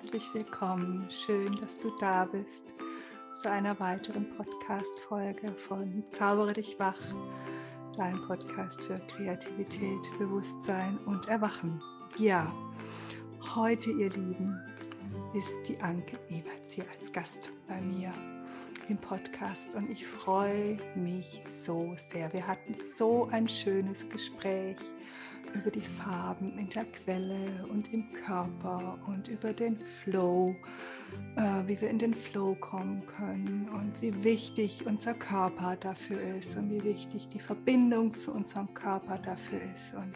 herzlich willkommen. Schön, dass du da bist zu einer weiteren Podcast-Folge von Zaubere dich wach, dein Podcast für Kreativität, Bewusstsein und Erwachen. Ja, heute, ihr Lieben, ist die Anke Eberts hier als Gast bei mir im Podcast und ich freue mich so sehr. Wir hatten so ein schönes Gespräch über die Farben in der Quelle und im Körper und über den Flow, äh, wie wir in den Flow kommen können und wie wichtig unser Körper dafür ist und wie wichtig die Verbindung zu unserem Körper dafür ist. Und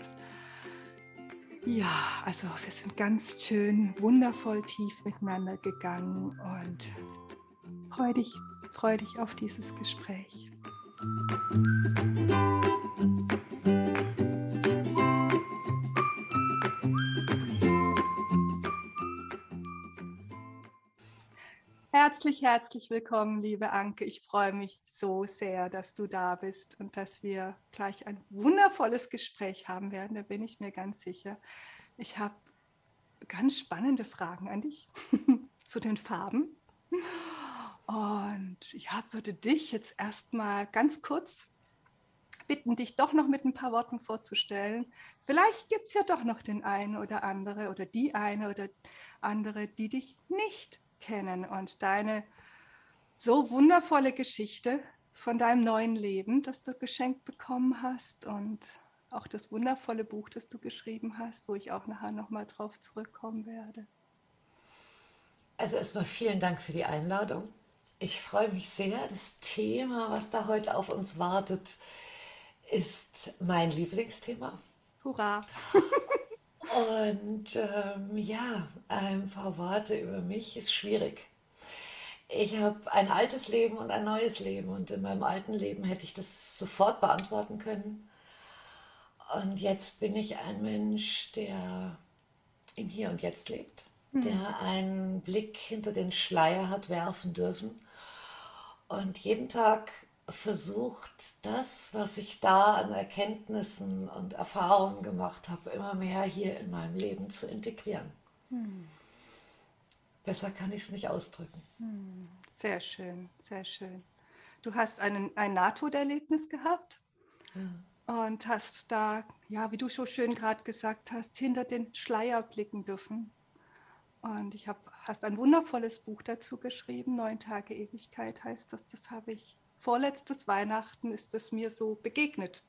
ja, also wir sind ganz schön wundervoll tief miteinander gegangen und freu dich, freu dich auf dieses Gespräch. Herzlich, herzlich willkommen, liebe Anke. Ich freue mich so sehr, dass du da bist und dass wir gleich ein wundervolles Gespräch haben werden. Da bin ich mir ganz sicher. Ich habe ganz spannende Fragen an dich zu den Farben. Und ja, würde dich jetzt erstmal ganz kurz bitten, dich doch noch mit ein paar Worten vorzustellen. Vielleicht gibt es ja doch noch den einen oder andere oder die eine oder andere, die dich nicht kennen und deine so wundervolle Geschichte von deinem neuen Leben, das du geschenkt bekommen hast und auch das wundervolle Buch, das du geschrieben hast, wo ich auch nachher nochmal drauf zurückkommen werde. Also erstmal vielen Dank für die Einladung. Ich freue mich sehr. Das Thema, was da heute auf uns wartet, ist mein Lieblingsthema. Hurra! Und ähm, ja, ein paar Worte über mich ist schwierig. Ich habe ein altes Leben und ein neues Leben und in meinem alten Leben hätte ich das sofort beantworten können. Und jetzt bin ich ein Mensch, der im Hier und Jetzt lebt, mhm. der einen Blick hinter den Schleier hat werfen dürfen und jeden Tag versucht, das, was ich da an Erkenntnissen und Erfahrungen gemacht habe, immer mehr hier in meinem Leben zu integrieren. Hm. Besser kann ich es nicht ausdrücken. Hm. Sehr schön, sehr schön. Du hast einen, ein Nahtoderlebnis gehabt ja. und hast da, ja, wie du so schön gerade gesagt hast, hinter den Schleier blicken dürfen. Und ich habe, hast ein wundervolles Buch dazu geschrieben, Neun Tage Ewigkeit heißt das. Das habe ich vorletztes Weihnachten ist es mir so begegnet.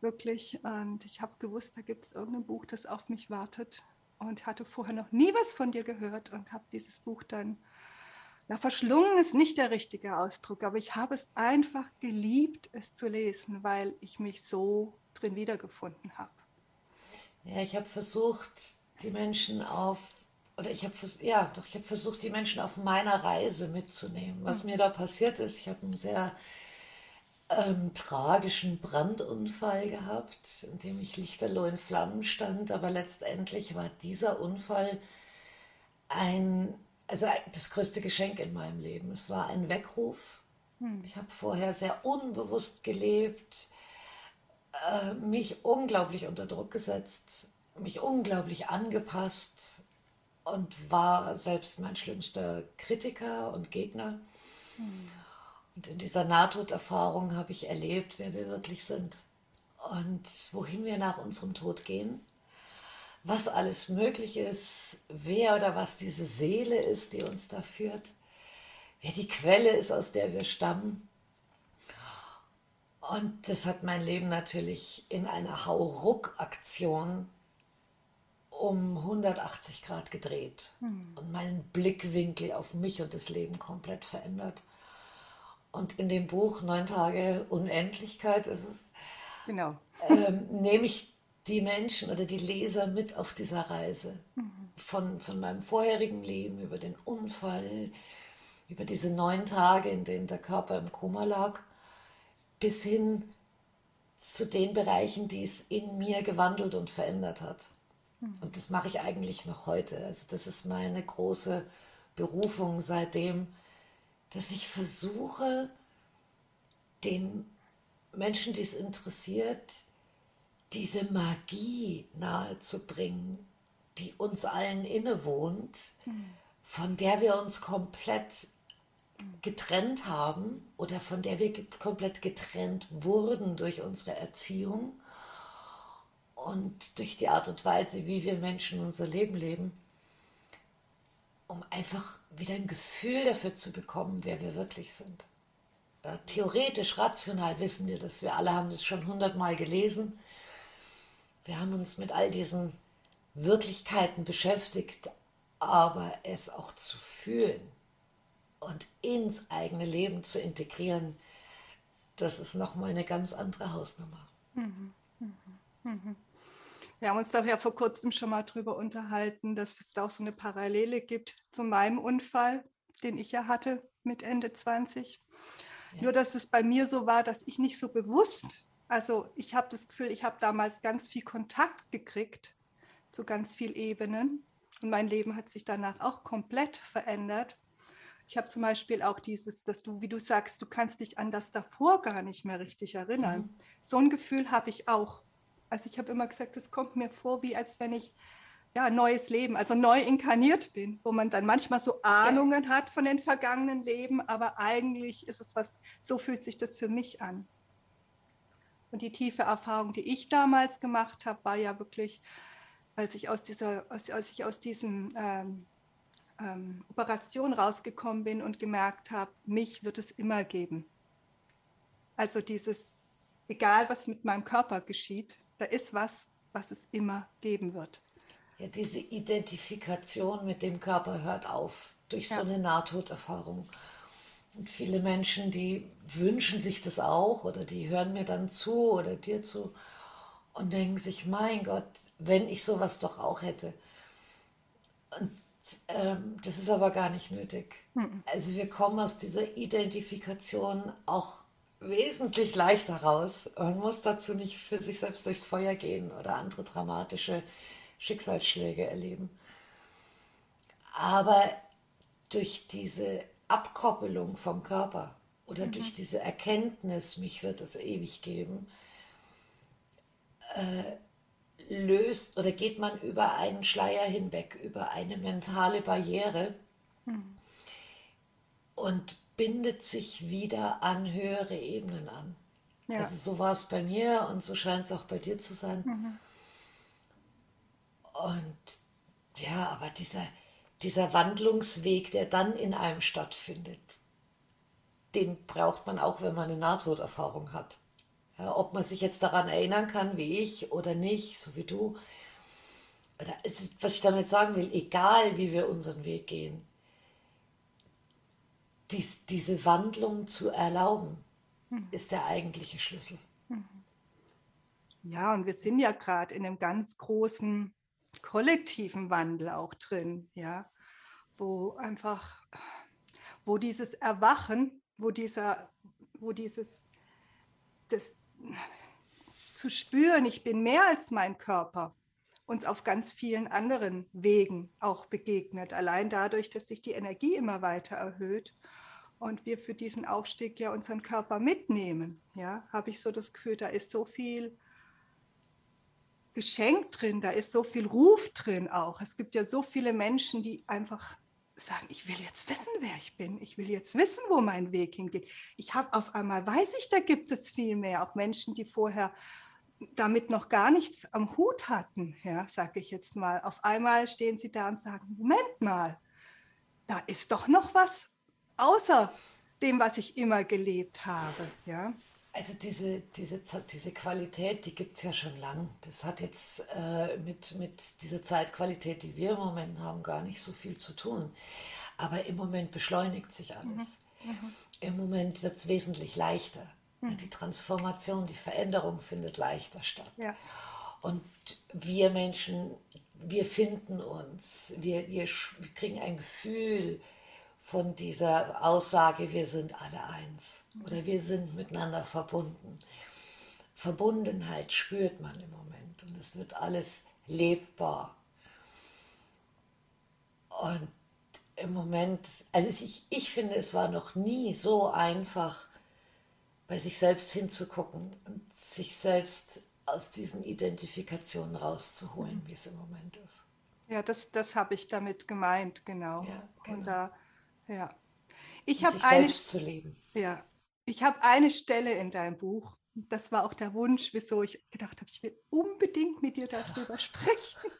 Wirklich. Und ich habe gewusst, da gibt es irgendein Buch, das auf mich wartet. Und hatte vorher noch nie was von dir gehört und habe dieses Buch dann, na, verschlungen ist nicht der richtige Ausdruck, aber ich habe es einfach geliebt, es zu lesen, weil ich mich so drin wiedergefunden habe. Ja, ich habe versucht, die Menschen auf oder ich habe ja, doch ich habe versucht, die Menschen auf meiner Reise mitzunehmen. Was mhm. mir da passiert ist, ich habe einen sehr ähm, tragischen Brandunfall gehabt, in dem ich lichterloh in Flammen stand, aber letztendlich war dieser Unfall ein, also das größte Geschenk in meinem Leben. Es war ein Weckruf. Mhm. Ich habe vorher sehr unbewusst gelebt, äh, mich unglaublich unter Druck gesetzt, mich unglaublich angepasst, und war selbst mein schlimmster Kritiker und Gegner. Mhm. Und in dieser Nahtoderfahrung habe ich erlebt, wer wir wirklich sind und wohin wir nach unserem Tod gehen, was alles möglich ist, wer oder was diese Seele ist, die uns da führt, wer die Quelle ist, aus der wir stammen. Und das hat mein Leben natürlich in einer Hauruck-Aktion um 180 Grad gedreht hm. und meinen Blickwinkel auf mich und das Leben komplett verändert. Und in dem Buch Neun Tage Unendlichkeit ist es, genau. ähm, nehme ich die Menschen oder die Leser mit auf dieser Reise. Mhm. Von, von meinem vorherigen Leben über den Unfall, über diese neun Tage, in denen der Körper im Koma lag, bis hin zu den Bereichen, die es in mir gewandelt und verändert hat. Und das mache ich eigentlich noch heute. Also das ist meine große Berufung seitdem, dass ich versuche, den Menschen, die es interessiert, diese Magie nahezubringen, die uns allen innewohnt, von der wir uns komplett getrennt haben oder von der wir komplett getrennt wurden durch unsere Erziehung und durch die Art und Weise, wie wir Menschen unser Leben leben, um einfach wieder ein Gefühl dafür zu bekommen, wer wir wirklich sind. Ja, theoretisch, rational wissen wir das. Wir alle haben das schon hundertmal gelesen. Wir haben uns mit all diesen Wirklichkeiten beschäftigt, aber es auch zu fühlen und ins eigene Leben zu integrieren, das ist nochmal eine ganz andere Hausnummer. Mhm, mhm. Wir haben uns da ja vor kurzem schon mal drüber unterhalten, dass es da auch so eine Parallele gibt zu meinem Unfall, den ich ja hatte mit Ende 20. Ja. Nur, dass es bei mir so war, dass ich nicht so bewusst, also ich habe das Gefühl, ich habe damals ganz viel Kontakt gekriegt zu ganz vielen Ebenen und mein Leben hat sich danach auch komplett verändert. Ich habe zum Beispiel auch dieses, dass du, wie du sagst, du kannst dich an das davor gar nicht mehr richtig erinnern. Mhm. So ein Gefühl habe ich auch. Also ich habe immer gesagt, es kommt mir vor, wie als wenn ich ja neues Leben, also neu inkarniert bin, wo man dann manchmal so Ahnungen hat von den vergangenen Leben, aber eigentlich ist es was, so fühlt sich das für mich an. Und die tiefe Erfahrung, die ich damals gemacht habe, war ja wirklich, als ich aus dieser, als, als ich aus diesen ähm, ähm, Operation rausgekommen bin und gemerkt habe, mich wird es immer geben. Also dieses, egal was mit meinem Körper geschieht, da ist was, was es immer geben wird. Ja, diese Identifikation mit dem Körper hört auf durch ja. so eine Nahtoderfahrung. Und viele Menschen, die wünschen sich das auch oder die hören mir dann zu oder dir zu und denken sich, mein Gott, wenn ich sowas doch auch hätte. Und ähm, das ist aber gar nicht nötig. Mhm. Also wir kommen aus dieser Identifikation auch wesentlich leichter raus. Man muss dazu nicht für sich selbst durchs Feuer gehen oder andere dramatische Schicksalsschläge erleben. Aber durch diese Abkoppelung vom Körper oder mhm. durch diese Erkenntnis, mich wird es ewig geben, äh, löst oder geht man über einen Schleier hinweg, über eine mentale Barriere mhm. und bindet sich wieder an höhere Ebenen an. Ja. Also so war es bei mir und so scheint es auch bei dir zu sein. Mhm. Und ja, aber dieser, dieser Wandlungsweg, der dann in einem stattfindet, den braucht man auch, wenn man eine Nahtoderfahrung hat. Ja, ob man sich jetzt daran erinnern kann, wie ich oder nicht, so wie du. Oder ist, was ich damit sagen will, egal wie wir unseren Weg gehen, dies, diese Wandlung zu erlauben, mhm. ist der eigentliche Schlüssel. Mhm. Ja, und wir sind ja gerade in einem ganz großen kollektiven Wandel auch drin, ja, wo einfach, wo dieses Erwachen, wo dieser, wo dieses, das zu spüren, ich bin mehr als mein Körper, uns auf ganz vielen anderen Wegen auch begegnet. Allein dadurch, dass sich die Energie immer weiter erhöht und wir für diesen Aufstieg ja unseren Körper mitnehmen, ja, habe ich so das Gefühl, da ist so viel Geschenk drin, da ist so viel Ruf drin auch. Es gibt ja so viele Menschen, die einfach sagen, ich will jetzt wissen, wer ich bin. Ich will jetzt wissen, wo mein Weg hingeht. Ich habe auf einmal, weiß ich, da gibt es viel mehr. Auch Menschen, die vorher damit noch gar nichts am Hut hatten, ja, sage ich jetzt mal. Auf einmal stehen sie da und sagen, Moment mal, da ist doch noch was außer dem, was ich immer gelebt habe. Ja? Also diese, diese, diese Qualität, die gibt es ja schon lang. Das hat jetzt äh, mit, mit dieser Zeitqualität, die wir im Moment haben, gar nicht so viel zu tun. Aber im Moment beschleunigt sich alles. Mhm. Mhm. Im Moment wird es wesentlich leichter. Mhm. Die Transformation, die Veränderung findet leichter statt. Ja. Und wir Menschen, wir finden uns, wir, wir, wir kriegen ein Gefühl, von dieser Aussage, wir sind alle eins oder wir sind miteinander verbunden. Verbundenheit spürt man im Moment und es wird alles lebbar. Und im Moment, also ich, ich finde, es war noch nie so einfach, bei sich selbst hinzugucken und sich selbst aus diesen Identifikationen rauszuholen, wie es im Moment ist. Ja, das, das habe ich damit gemeint, genau. Ja, genau. Und da, ja. Ich habe eine, selbst zu leben. Ja, ich habe eine Stelle in deinem Buch. Das war auch der Wunsch, wieso ich gedacht habe, ich will unbedingt mit dir darüber sprechen.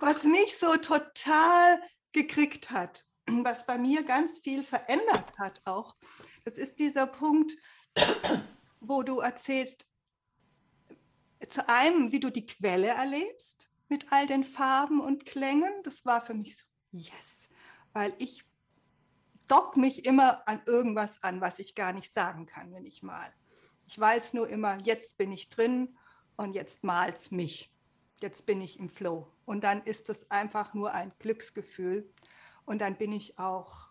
Was mich so total gekriegt hat, was bei mir ganz viel verändert hat auch. Das ist dieser Punkt, wo du erzählst, zu einem, wie du die Quelle erlebst mit all den Farben und Klängen. Das war für mich so, yes, weil ich dock mich immer an irgendwas an, was ich gar nicht sagen kann, wenn ich mal. Ich weiß nur immer, jetzt bin ich drin und jetzt malt's mich. Jetzt bin ich im Flow. Und dann ist es einfach nur ein Glücksgefühl. Und dann bin ich auch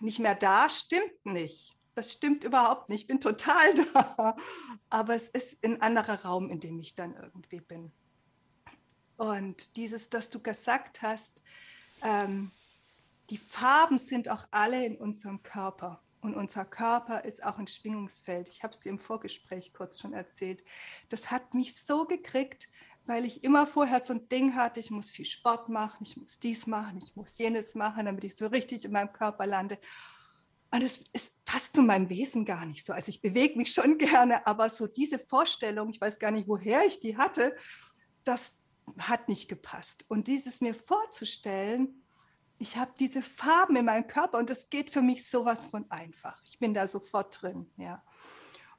nicht mehr da. Stimmt nicht. Das stimmt überhaupt nicht. Ich bin total da. Aber es ist ein anderer Raum, in dem ich dann irgendwie bin. Und dieses, das du gesagt hast, ähm, die Farben sind auch alle in unserem Körper. Und unser Körper ist auch ein Schwingungsfeld. Ich habe es dir im Vorgespräch kurz schon erzählt. Das hat mich so gekriegt, weil ich immer vorher so ein Ding hatte, ich muss viel Sport machen, ich muss dies machen, ich muss jenes machen, damit ich so richtig in meinem Körper lande. Und es, es passt zu meinem Wesen gar nicht so. Also ich bewege mich schon gerne, aber so diese Vorstellung, ich weiß gar nicht, woher ich die hatte, das hat nicht gepasst. Und dieses mir vorzustellen, ich habe diese Farben in meinem Körper und das geht für mich sowas von einfach. Ich bin da sofort drin, ja.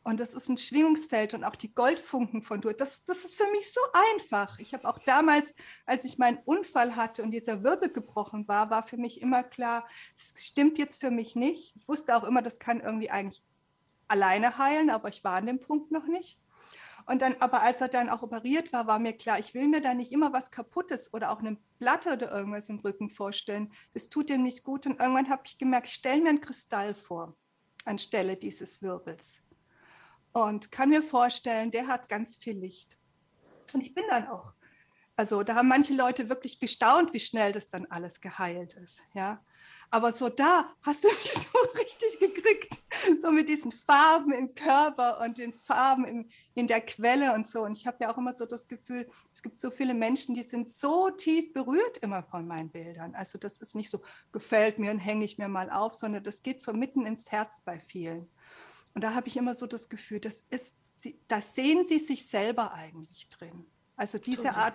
Und das ist ein Schwingungsfeld und auch die Goldfunken von du, das, das ist für mich so einfach. Ich habe auch damals, als ich meinen Unfall hatte und dieser Wirbel gebrochen war, war für mich immer klar, das stimmt jetzt für mich nicht. Ich wusste auch immer, das kann irgendwie eigentlich alleine heilen, aber ich war an dem Punkt noch nicht. Und dann, aber als er dann auch operiert war, war mir klar, ich will mir da nicht immer was Kaputtes oder auch eine Platte oder irgendwas im Rücken vorstellen. Das tut ihm nicht gut. Und irgendwann habe ich gemerkt, ich stelle mir einen Kristall vor anstelle dieses Wirbels. Und kann mir vorstellen, der hat ganz viel Licht. Und ich bin dann auch. Also da haben manche Leute wirklich gestaunt, wie schnell das dann alles geheilt ist. Ja. Aber so da hast du mich so richtig gekriegt, so mit diesen Farben im Körper und den Farben im, in der Quelle und so. Und ich habe ja auch immer so das Gefühl, es gibt so viele Menschen, die sind so tief berührt immer von meinen Bildern. Also das ist nicht so, gefällt mir und hänge ich mir mal auf, sondern das geht so mitten ins Herz bei vielen. Und da habe ich immer so das Gefühl, das ist, da sehen sie sich selber eigentlich drin. Also diese Art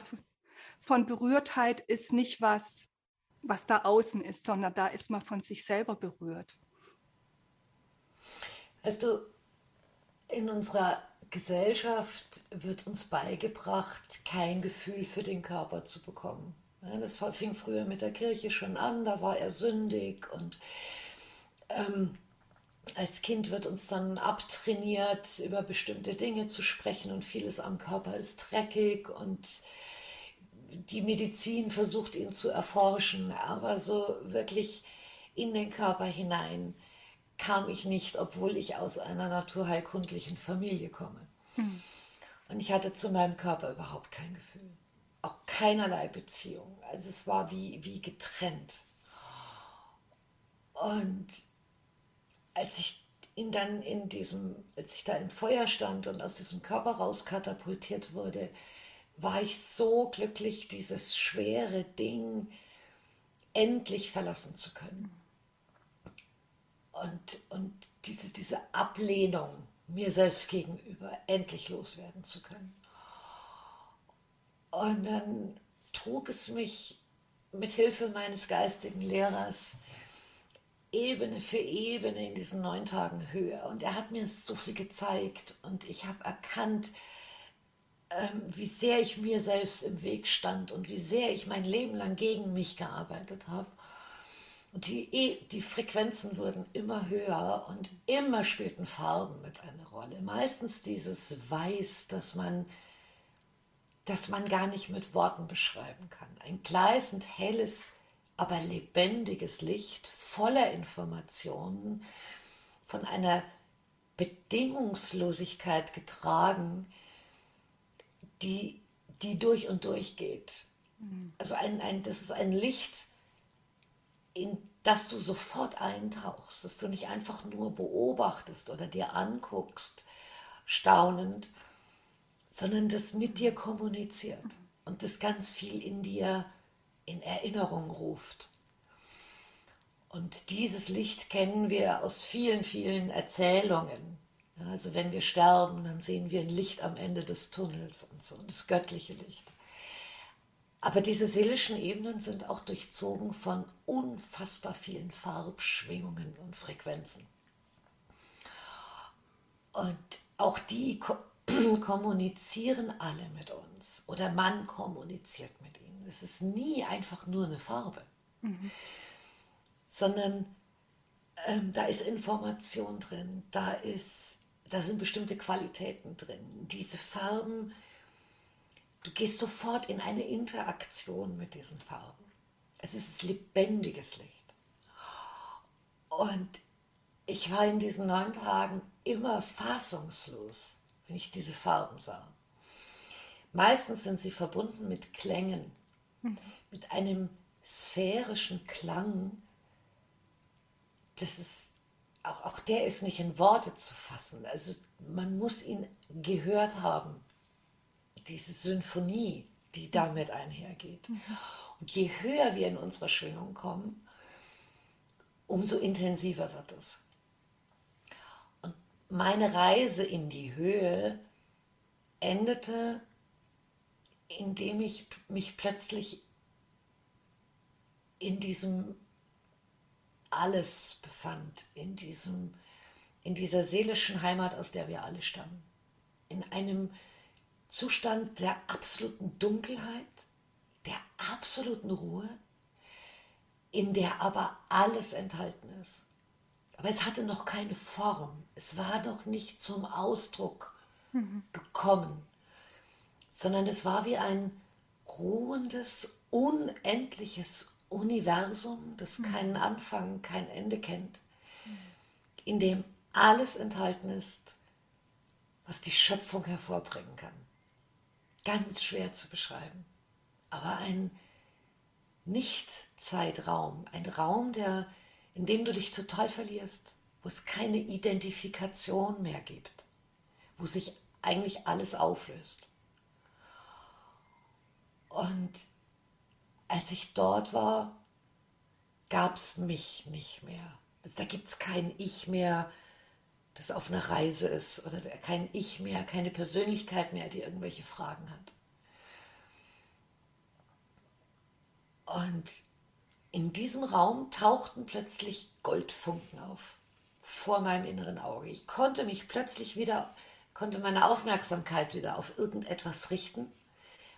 von Berührtheit ist nicht was, was da außen ist, sondern da ist man von sich selber berührt. Weißt du, in unserer Gesellschaft wird uns beigebracht, kein Gefühl für den Körper zu bekommen. Das fing früher mit der Kirche schon an, da war er sündig und ähm, als Kind wird uns dann abtrainiert, über bestimmte Dinge zu sprechen und vieles am Körper ist dreckig und die Medizin versucht ihn zu erforschen, aber so wirklich in den Körper hinein kam ich nicht, obwohl ich aus einer naturheilkundlichen Familie komme. Hm. Und ich hatte zu meinem Körper überhaupt kein Gefühl, auch keinerlei Beziehung. Also es war wie, wie getrennt. Und als ich ihn dann in diesem, als ich da im Feuer stand und aus diesem Körper rauskatapultiert wurde, war ich so glücklich, dieses schwere Ding endlich verlassen zu können. Und, und diese, diese Ablehnung mir selbst gegenüber endlich loswerden zu können. Und dann trug es mich mit Hilfe meines geistigen Lehrers Ebene für Ebene in diesen neun Tagen höher. Und er hat mir so viel gezeigt und ich habe erkannt, ähm, wie sehr ich mir selbst im Weg stand und wie sehr ich mein Leben lang gegen mich gearbeitet habe. Und die, e, die Frequenzen wurden immer höher und immer spielten Farben mit eine Rolle. Meistens dieses Weiß, das man, das man gar nicht mit Worten beschreiben kann. Ein gleißend helles, aber lebendiges Licht, voller Informationen, von einer Bedingungslosigkeit getragen, die, die durch und durch geht. Mhm. Also ein, ein, das ist ein Licht, in das du sofort eintauchst, dass du nicht einfach nur beobachtest oder dir anguckst, staunend, sondern das mit dir kommuniziert und das ganz viel in dir in Erinnerung ruft. Und dieses Licht kennen wir aus vielen, vielen Erzählungen. Also wenn wir sterben, dann sehen wir ein Licht am Ende des Tunnels und so, das göttliche Licht. Aber diese seelischen Ebenen sind auch durchzogen von unfassbar vielen Farbschwingungen und Frequenzen. Und auch die ko kommunizieren alle mit uns oder man kommuniziert mit ihnen. Es ist nie einfach nur eine Farbe, mhm. sondern ähm, da ist Information drin, da, ist, da sind bestimmte Qualitäten drin. Diese Farben, du gehst sofort in eine Interaktion mit diesen Farben. Es ist lebendiges Licht. Und ich war in diesen neun Tagen immer fassungslos, wenn ich diese Farben sah. Meistens sind sie verbunden mit Klängen, mhm. mit einem sphärischen Klang. Das ist, auch, auch der ist nicht in Worte zu fassen. Also man muss ihn gehört haben, diese Symphonie, die damit einhergeht. Und je höher wir in unserer Schwingung kommen, umso intensiver wird es. Und meine Reise in die Höhe endete, indem ich mich plötzlich in diesem Alles befand, in, diesem, in dieser seelischen Heimat, aus der wir alle stammen. In einem Zustand der absoluten Dunkelheit, der absoluten Ruhe, in der aber alles enthalten ist. Aber es hatte noch keine Form, es war noch nicht zum Ausdruck mhm. gekommen, sondern es war wie ein ruhendes, unendliches Universum, das mhm. keinen Anfang, kein Ende kennt, in dem alles enthalten ist, was die Schöpfung hervorbringen kann. Ganz schwer zu beschreiben, aber ein Nicht-Zeitraum, ein Raum, der, in dem du dich total verlierst, wo es keine Identifikation mehr gibt, wo sich eigentlich alles auflöst. Und als ich dort war, gab es mich nicht mehr. Also da gibt es kein Ich mehr, das auf einer Reise ist oder kein Ich mehr, keine Persönlichkeit mehr, die irgendwelche Fragen hat. Und in diesem Raum tauchten plötzlich Goldfunken auf vor meinem inneren Auge. Ich konnte mich plötzlich wieder, konnte meine Aufmerksamkeit wieder auf irgendetwas richten.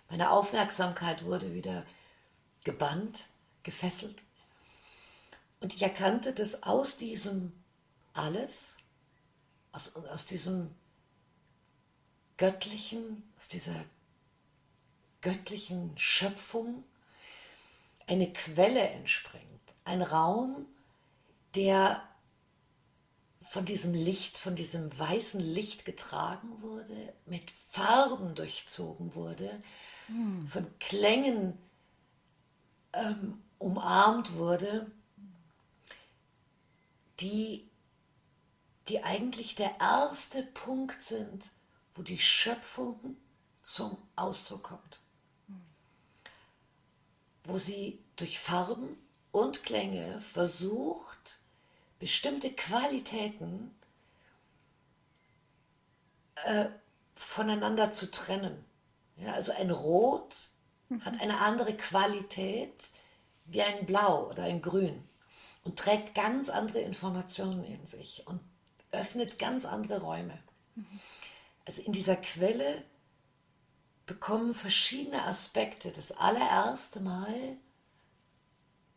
Meine Aufmerksamkeit wurde wieder gebannt, gefesselt. Und ich erkannte, dass aus diesem alles, aus, aus diesem göttlichen, aus dieser göttlichen Schöpfung eine Quelle entspringt. Ein Raum, der von diesem Licht, von diesem weißen Licht getragen wurde, mit Farben durchzogen wurde, hm. von Klängen ähm, umarmt wurde, die die eigentlich der erste Punkt sind, wo die Schöpfung zum Ausdruck kommt. Wo sie durch Farben und Klänge versucht, bestimmte Qualitäten äh, voneinander zu trennen. Ja, also ein Rot hat eine andere Qualität wie ein Blau oder ein Grün und trägt ganz andere Informationen in sich und öffnet ganz andere Räume. Also in dieser Quelle bekommen verschiedene Aspekte das allererste Mal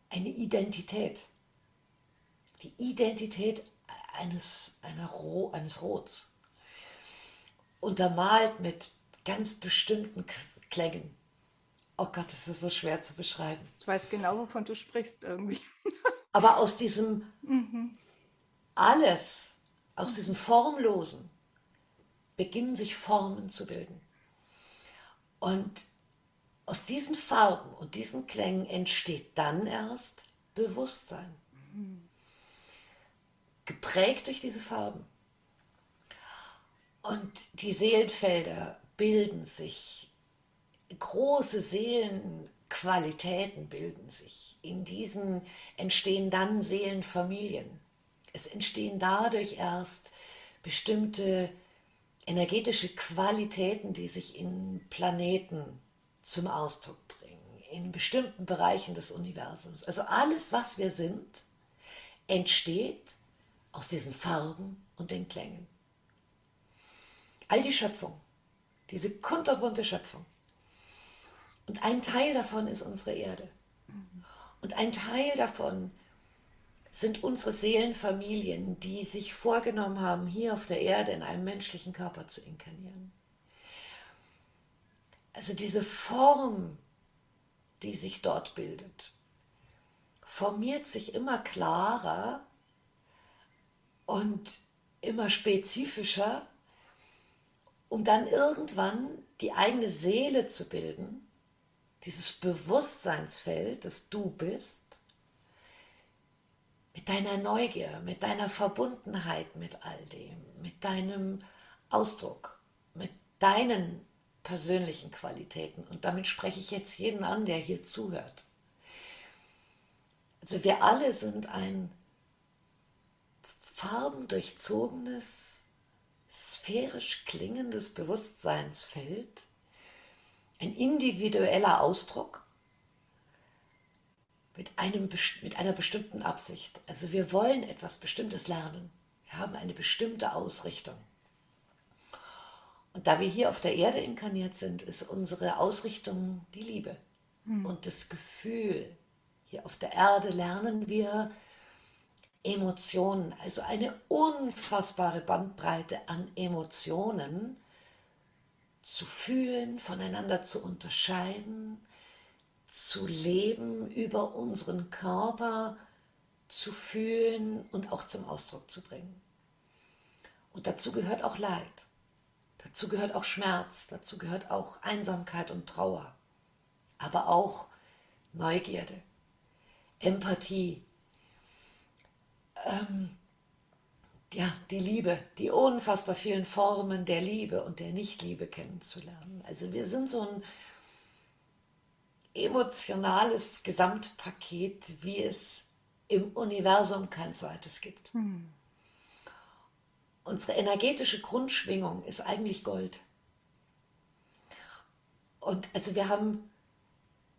eine Identität. Die Identität eines, einer eines Rots. Untermalt mit ganz bestimmten Klängen. Oh Gott, das ist so schwer zu beschreiben. Ich weiß genau, wovon du sprichst irgendwie. Aber aus diesem mhm. alles aus diesem Formlosen beginnen sich Formen zu bilden. Und aus diesen Farben und diesen Klängen entsteht dann erst Bewusstsein. Geprägt durch diese Farben. Und die Seelenfelder bilden sich große Seelenqualitäten bilden sich. In diesen entstehen dann Seelenfamilien. Es entstehen dadurch erst bestimmte energetische Qualitäten, die sich in Planeten zum Ausdruck bringen, in bestimmten Bereichen des Universums. Also alles, was wir sind, entsteht aus diesen Farben und den Klängen. All die Schöpfung, diese kunterbunte Schöpfung. Und ein Teil davon ist unsere Erde. Und ein Teil davon sind unsere Seelenfamilien, die sich vorgenommen haben, hier auf der Erde in einem menschlichen Körper zu inkarnieren. Also diese Form, die sich dort bildet, formiert sich immer klarer und immer spezifischer, um dann irgendwann die eigene Seele zu bilden, dieses Bewusstseinsfeld, das du bist, mit deiner Neugier, mit deiner Verbundenheit mit all dem, mit deinem Ausdruck, mit deinen persönlichen Qualitäten. Und damit spreche ich jetzt jeden an, der hier zuhört. Also wir alle sind ein farbendurchzogenes, sphärisch klingendes Bewusstseinsfeld, ein individueller Ausdruck mit, einem, mit einer bestimmten Absicht. Also wir wollen etwas Bestimmtes lernen. Wir haben eine bestimmte Ausrichtung. Und da wir hier auf der Erde inkarniert sind, ist unsere Ausrichtung die Liebe mhm. und das Gefühl. Hier auf der Erde lernen wir Emotionen, also eine unfassbare Bandbreite an Emotionen zu fühlen, voneinander zu unterscheiden, zu leben, über unseren Körper zu fühlen und auch zum Ausdruck zu bringen. Und dazu gehört auch Leid, dazu gehört auch Schmerz, dazu gehört auch Einsamkeit und Trauer, aber auch Neugierde, Empathie, ähm, ja, die Liebe, die unfassbar vielen Formen der Liebe und der Nichtliebe kennenzulernen. Also wir sind so ein emotionales Gesamtpaket, wie es im Universum kein zweites gibt. Hm. Unsere energetische Grundschwingung ist eigentlich Gold. Und also wir haben,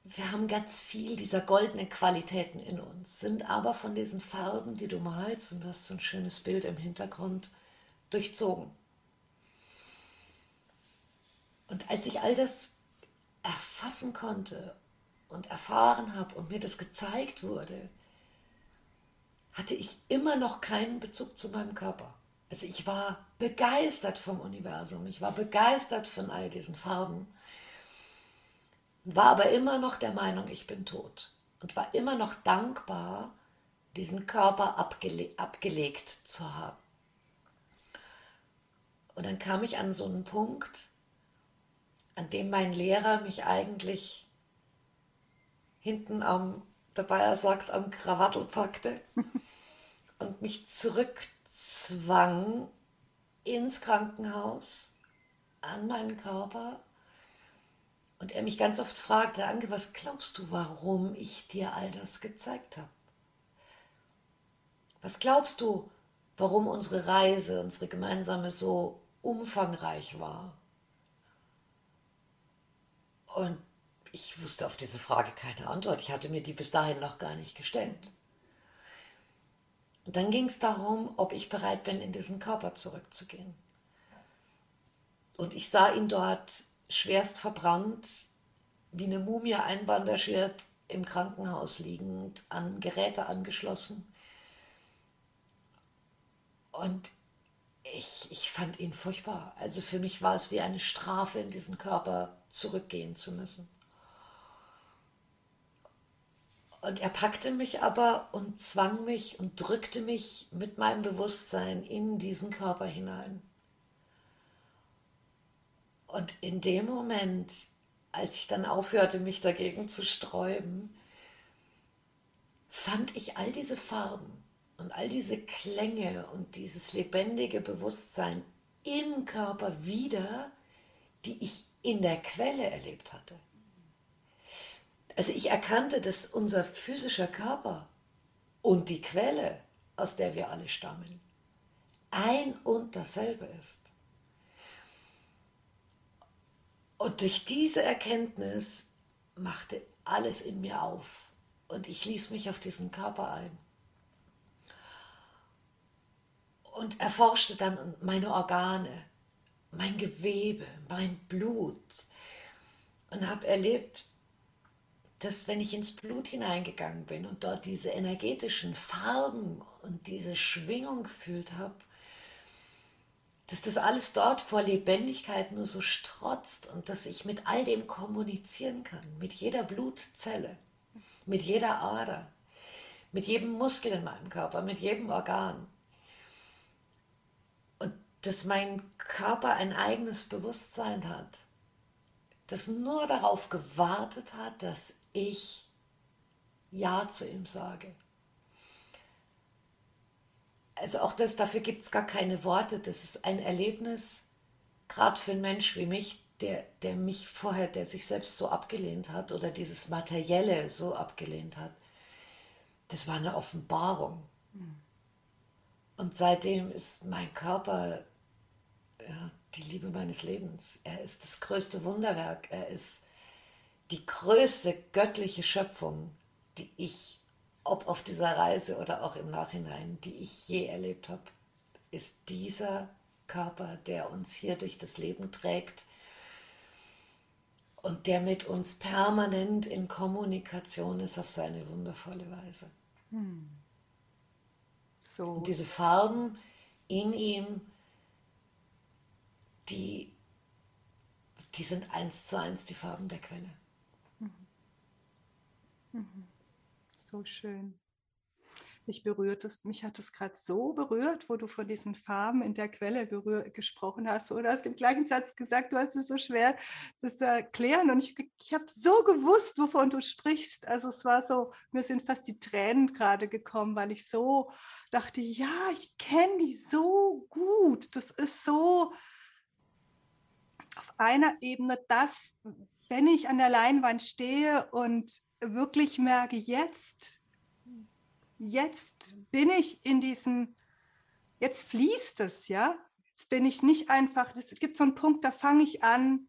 wir haben ganz viel dieser goldenen Qualitäten in uns, sind aber von diesen Farben, die du malst, und du hast so ein schönes Bild im Hintergrund, durchzogen. Und als ich all das erfassen konnte und erfahren habe und mir das gezeigt wurde, hatte ich immer noch keinen Bezug zu meinem Körper. Also ich war begeistert vom Universum, ich war begeistert von all diesen Farben, war aber immer noch der Meinung, ich bin tot und war immer noch dankbar, diesen Körper abgele abgelegt zu haben. Und dann kam ich an so einen Punkt, an dem mein Lehrer mich eigentlich hinten am, dabei er sagt, am Krawattel packte und mich zurückzwang ins Krankenhaus, an meinen Körper. Und er mich ganz oft fragte, Anke, was glaubst du, warum ich dir all das gezeigt habe? Was glaubst du, warum unsere Reise, unsere gemeinsame so umfangreich war? Und ich wusste auf diese Frage keine Antwort. Ich hatte mir die bis dahin noch gar nicht gestellt. Und dann ging es darum, ob ich bereit bin, in diesen Körper zurückzugehen. Und ich sah ihn dort schwerst verbrannt, wie eine Mumie einbandagiert, im Krankenhaus liegend, an Geräte angeschlossen. Und ich, ich fand ihn furchtbar. Also für mich war es wie eine Strafe, in diesen Körper zurückgehen zu müssen. Und er packte mich aber und zwang mich und drückte mich mit meinem Bewusstsein in diesen Körper hinein. Und in dem Moment, als ich dann aufhörte, mich dagegen zu sträuben, fand ich all diese Farben und all diese Klänge und dieses lebendige Bewusstsein im Körper wieder, die ich in der Quelle erlebt hatte. Also ich erkannte, dass unser physischer Körper und die Quelle, aus der wir alle stammen, ein und dasselbe ist. Und durch diese Erkenntnis machte alles in mir auf. Und ich ließ mich auf diesen Körper ein. Und erforschte dann meine Organe, mein Gewebe, mein Blut. Und habe erlebt, dass wenn ich ins Blut hineingegangen bin und dort diese energetischen Farben und diese Schwingung gefühlt habe, dass das alles dort vor Lebendigkeit nur so strotzt und dass ich mit all dem kommunizieren kann, mit jeder Blutzelle, mit jeder Ader, mit jedem Muskel in meinem Körper, mit jedem Organ dass mein Körper ein eigenes Bewusstsein hat, das nur darauf gewartet hat, dass ich Ja zu ihm sage. Also auch das, dafür gibt es gar keine Worte. Das ist ein Erlebnis, gerade für einen Mensch wie mich, der, der mich vorher, der sich selbst so abgelehnt hat oder dieses Materielle so abgelehnt hat. Das war eine Offenbarung. Mhm. Und seitdem ist mein Körper ja, die Liebe meines Lebens. Er ist das größte Wunderwerk. Er ist die größte göttliche Schöpfung, die ich, ob auf dieser Reise oder auch im Nachhinein, die ich je erlebt habe, ist dieser Körper, der uns hier durch das Leben trägt und der mit uns permanent in Kommunikation ist auf seine wundervolle Weise. Hm. So. Und diese Farben in ihm, die, die sind eins zu eins die Farben der Quelle. Mhm. Mhm. So schön. Mich berührt es, mich hat es gerade so berührt, wo du von diesen Farben in der Quelle gesprochen hast. Oder hast im gleichen Satz gesagt, du hast es so schwer, das zu erklären. Und ich, ich habe so gewusst, wovon du sprichst. Also es war so, mir sind fast die Tränen gerade gekommen, weil ich so dachte, ja, ich kenne die so gut. Das ist so, auf einer Ebene das, wenn ich an der Leinwand stehe und wirklich merke, jetzt, jetzt bin ich in diesem, jetzt fließt es, ja. Jetzt bin ich nicht einfach, es gibt so einen Punkt, da fange ich an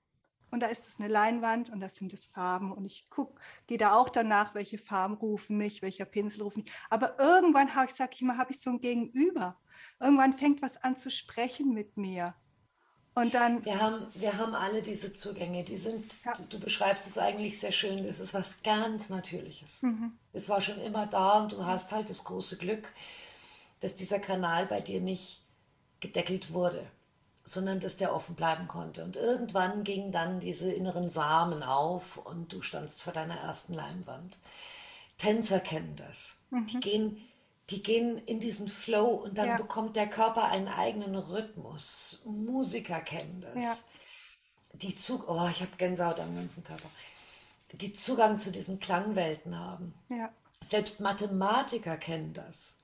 und da ist es eine Leinwand und das sind es Farben und ich gucke, gehe da auch danach, welche Farben rufen mich, welcher Pinsel ruft mich. Aber irgendwann habe ich, sage ich mal, habe ich so ein Gegenüber. Irgendwann fängt was an zu sprechen mit mir. Und dann. Wir haben, wir haben alle diese Zugänge, die sind, ja. du, beschreibst es eigentlich sehr schön, das ist was ganz Natürliches. Mhm. Es war schon immer da und du hast halt das große Glück, dass dieser Kanal bei dir nicht gedeckelt wurde, sondern dass der offen bleiben konnte. Und irgendwann gingen dann diese inneren Samen auf und du standst vor deiner ersten Leinwand. Tänzer kennen das. Mhm. Die gehen die gehen in diesen Flow und dann ja. bekommt der Körper einen eigenen Rhythmus. Musiker kennen das. Ja. Die Zug, oh, ich habe Gänsehaut am ganzen Körper. Die Zugang zu diesen Klangwelten haben. Ja. Selbst Mathematiker kennen das.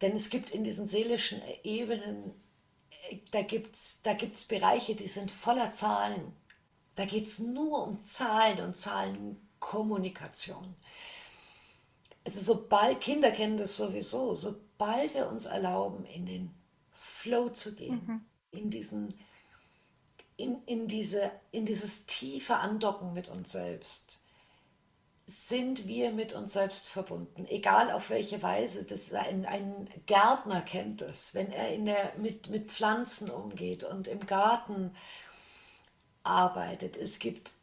Denn es gibt in diesen seelischen Ebenen, da gibt es da gibt's Bereiche, die sind voller Zahlen. Da geht es nur um Zahlen und Zahlenkommunikation also sobald, Kinder kennen das sowieso, sobald wir uns erlauben, in den Flow zu gehen, mhm. in diesen, in, in, diese, in dieses tiefe Andocken mit uns selbst, sind wir mit uns selbst verbunden, egal auf welche Weise. Das ein, ein Gärtner kennt das, wenn er in der, mit, mit Pflanzen umgeht und im Garten arbeitet. Es gibt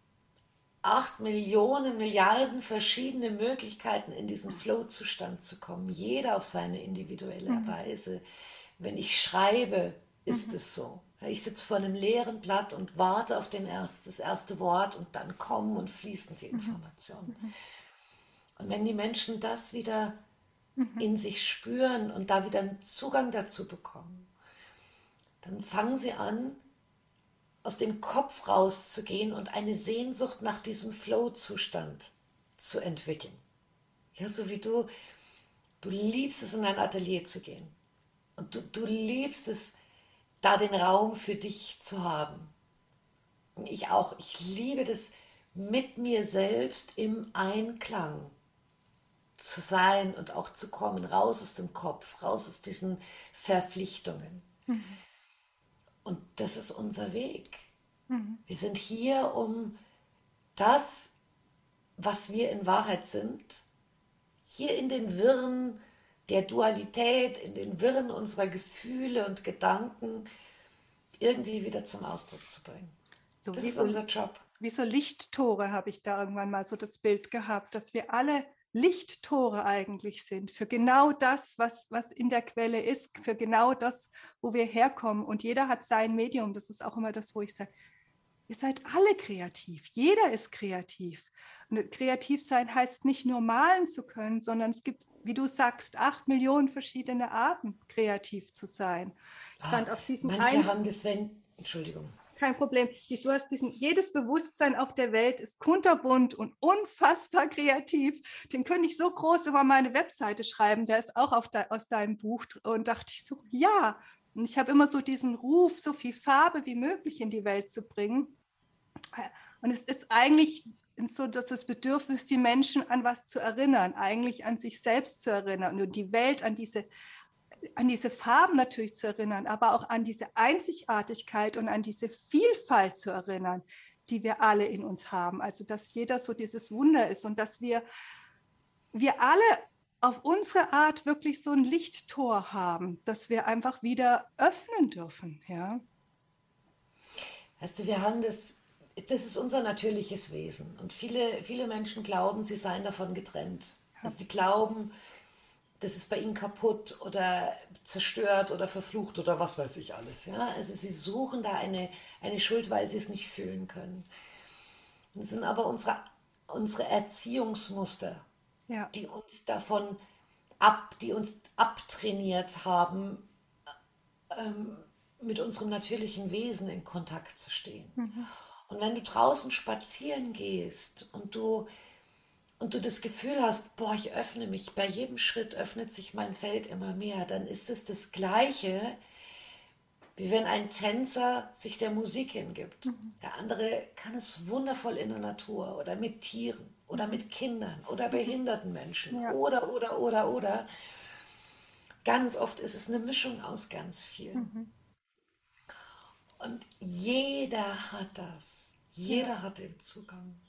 acht Millionen, Milliarden verschiedene Möglichkeiten, in diesen Flow-Zustand zu kommen. Jeder auf seine individuelle mhm. Weise. Wenn ich schreibe, ist mhm. es so. Ich sitze vor einem leeren Blatt und warte auf den erst, das erste Wort und dann kommen und fließen die mhm. Informationen. Mhm. Und wenn die Menschen das wieder mhm. in sich spüren und da wieder einen Zugang dazu bekommen, dann fangen sie an, aus dem Kopf rauszugehen und eine Sehnsucht nach diesem Flow-Zustand zu entwickeln. Ja, so wie du, du liebst es, in ein Atelier zu gehen. Und du, du liebst es, da den Raum für dich zu haben. ich auch, ich liebe das mit mir selbst im Einklang zu sein und auch zu kommen, raus aus dem Kopf, raus aus diesen Verpflichtungen. Mhm. Und das ist unser Weg. Mhm. Wir sind hier, um das, was wir in Wahrheit sind, hier in den Wirren der Dualität, in den Wirren unserer Gefühle und Gedanken irgendwie wieder zum Ausdruck zu bringen. So das ist unser Job. Wie so Lichttore habe ich da irgendwann mal so das Bild gehabt, dass wir alle Lichttore eigentlich sind für genau das, was, was in der Quelle ist, für genau das, wo wir herkommen. Und jeder hat sein Medium. Das ist auch immer das, wo ich sage, ihr seid alle kreativ. Jeder ist kreativ. Und kreativ sein heißt nicht nur malen zu können, sondern es gibt, wie du sagst, acht Millionen verschiedene Arten, kreativ zu sein. Ah, manche haben das, wenn, Entschuldigung kein Problem. Du hast diesen, jedes Bewusstsein auf der Welt ist kunterbunt und unfassbar kreativ. Den könnte ich so groß über meine Webseite schreiben. Der ist auch de, aus deinem Buch. Und dachte ich so, ja. Und ich habe immer so diesen Ruf, so viel Farbe wie möglich in die Welt zu bringen. Und es ist eigentlich so das Bedürfnis, die Menschen an was zu erinnern, eigentlich an sich selbst zu erinnern und die Welt an diese an diese Farben natürlich zu erinnern, aber auch an diese Einzigartigkeit und an diese Vielfalt zu erinnern, die wir alle in uns haben. Also dass jeder so dieses Wunder ist und dass wir, wir alle auf unsere Art wirklich so ein Lichttor haben, dass wir einfach wieder öffnen dürfen. Ja? Weißt du, wir haben das, das ist unser natürliches Wesen. Und viele, viele Menschen glauben, sie seien davon getrennt. Also die glauben, das ist bei ihnen kaputt oder zerstört oder verflucht oder was weiß ich alles. Ja? Also sie suchen da eine, eine Schuld, weil sie es nicht fühlen können. Das sind aber unsere, unsere Erziehungsmuster, ja. die uns davon ab, die uns abtrainiert haben, ähm, mit unserem natürlichen Wesen in Kontakt zu stehen. Mhm. Und wenn du draußen spazieren gehst und du und du das Gefühl hast, boah, ich öffne mich, bei jedem Schritt öffnet sich mein Feld immer mehr, dann ist es das Gleiche, wie wenn ein Tänzer sich der Musik hingibt. Mhm. Der andere kann es wundervoll in der Natur oder mit Tieren oder mit Kindern oder mhm. behinderten Menschen ja. oder, oder, oder, oder. Ganz oft ist es eine Mischung aus ganz viel. Mhm. Und jeder hat das. Jeder ja. hat den Zugang.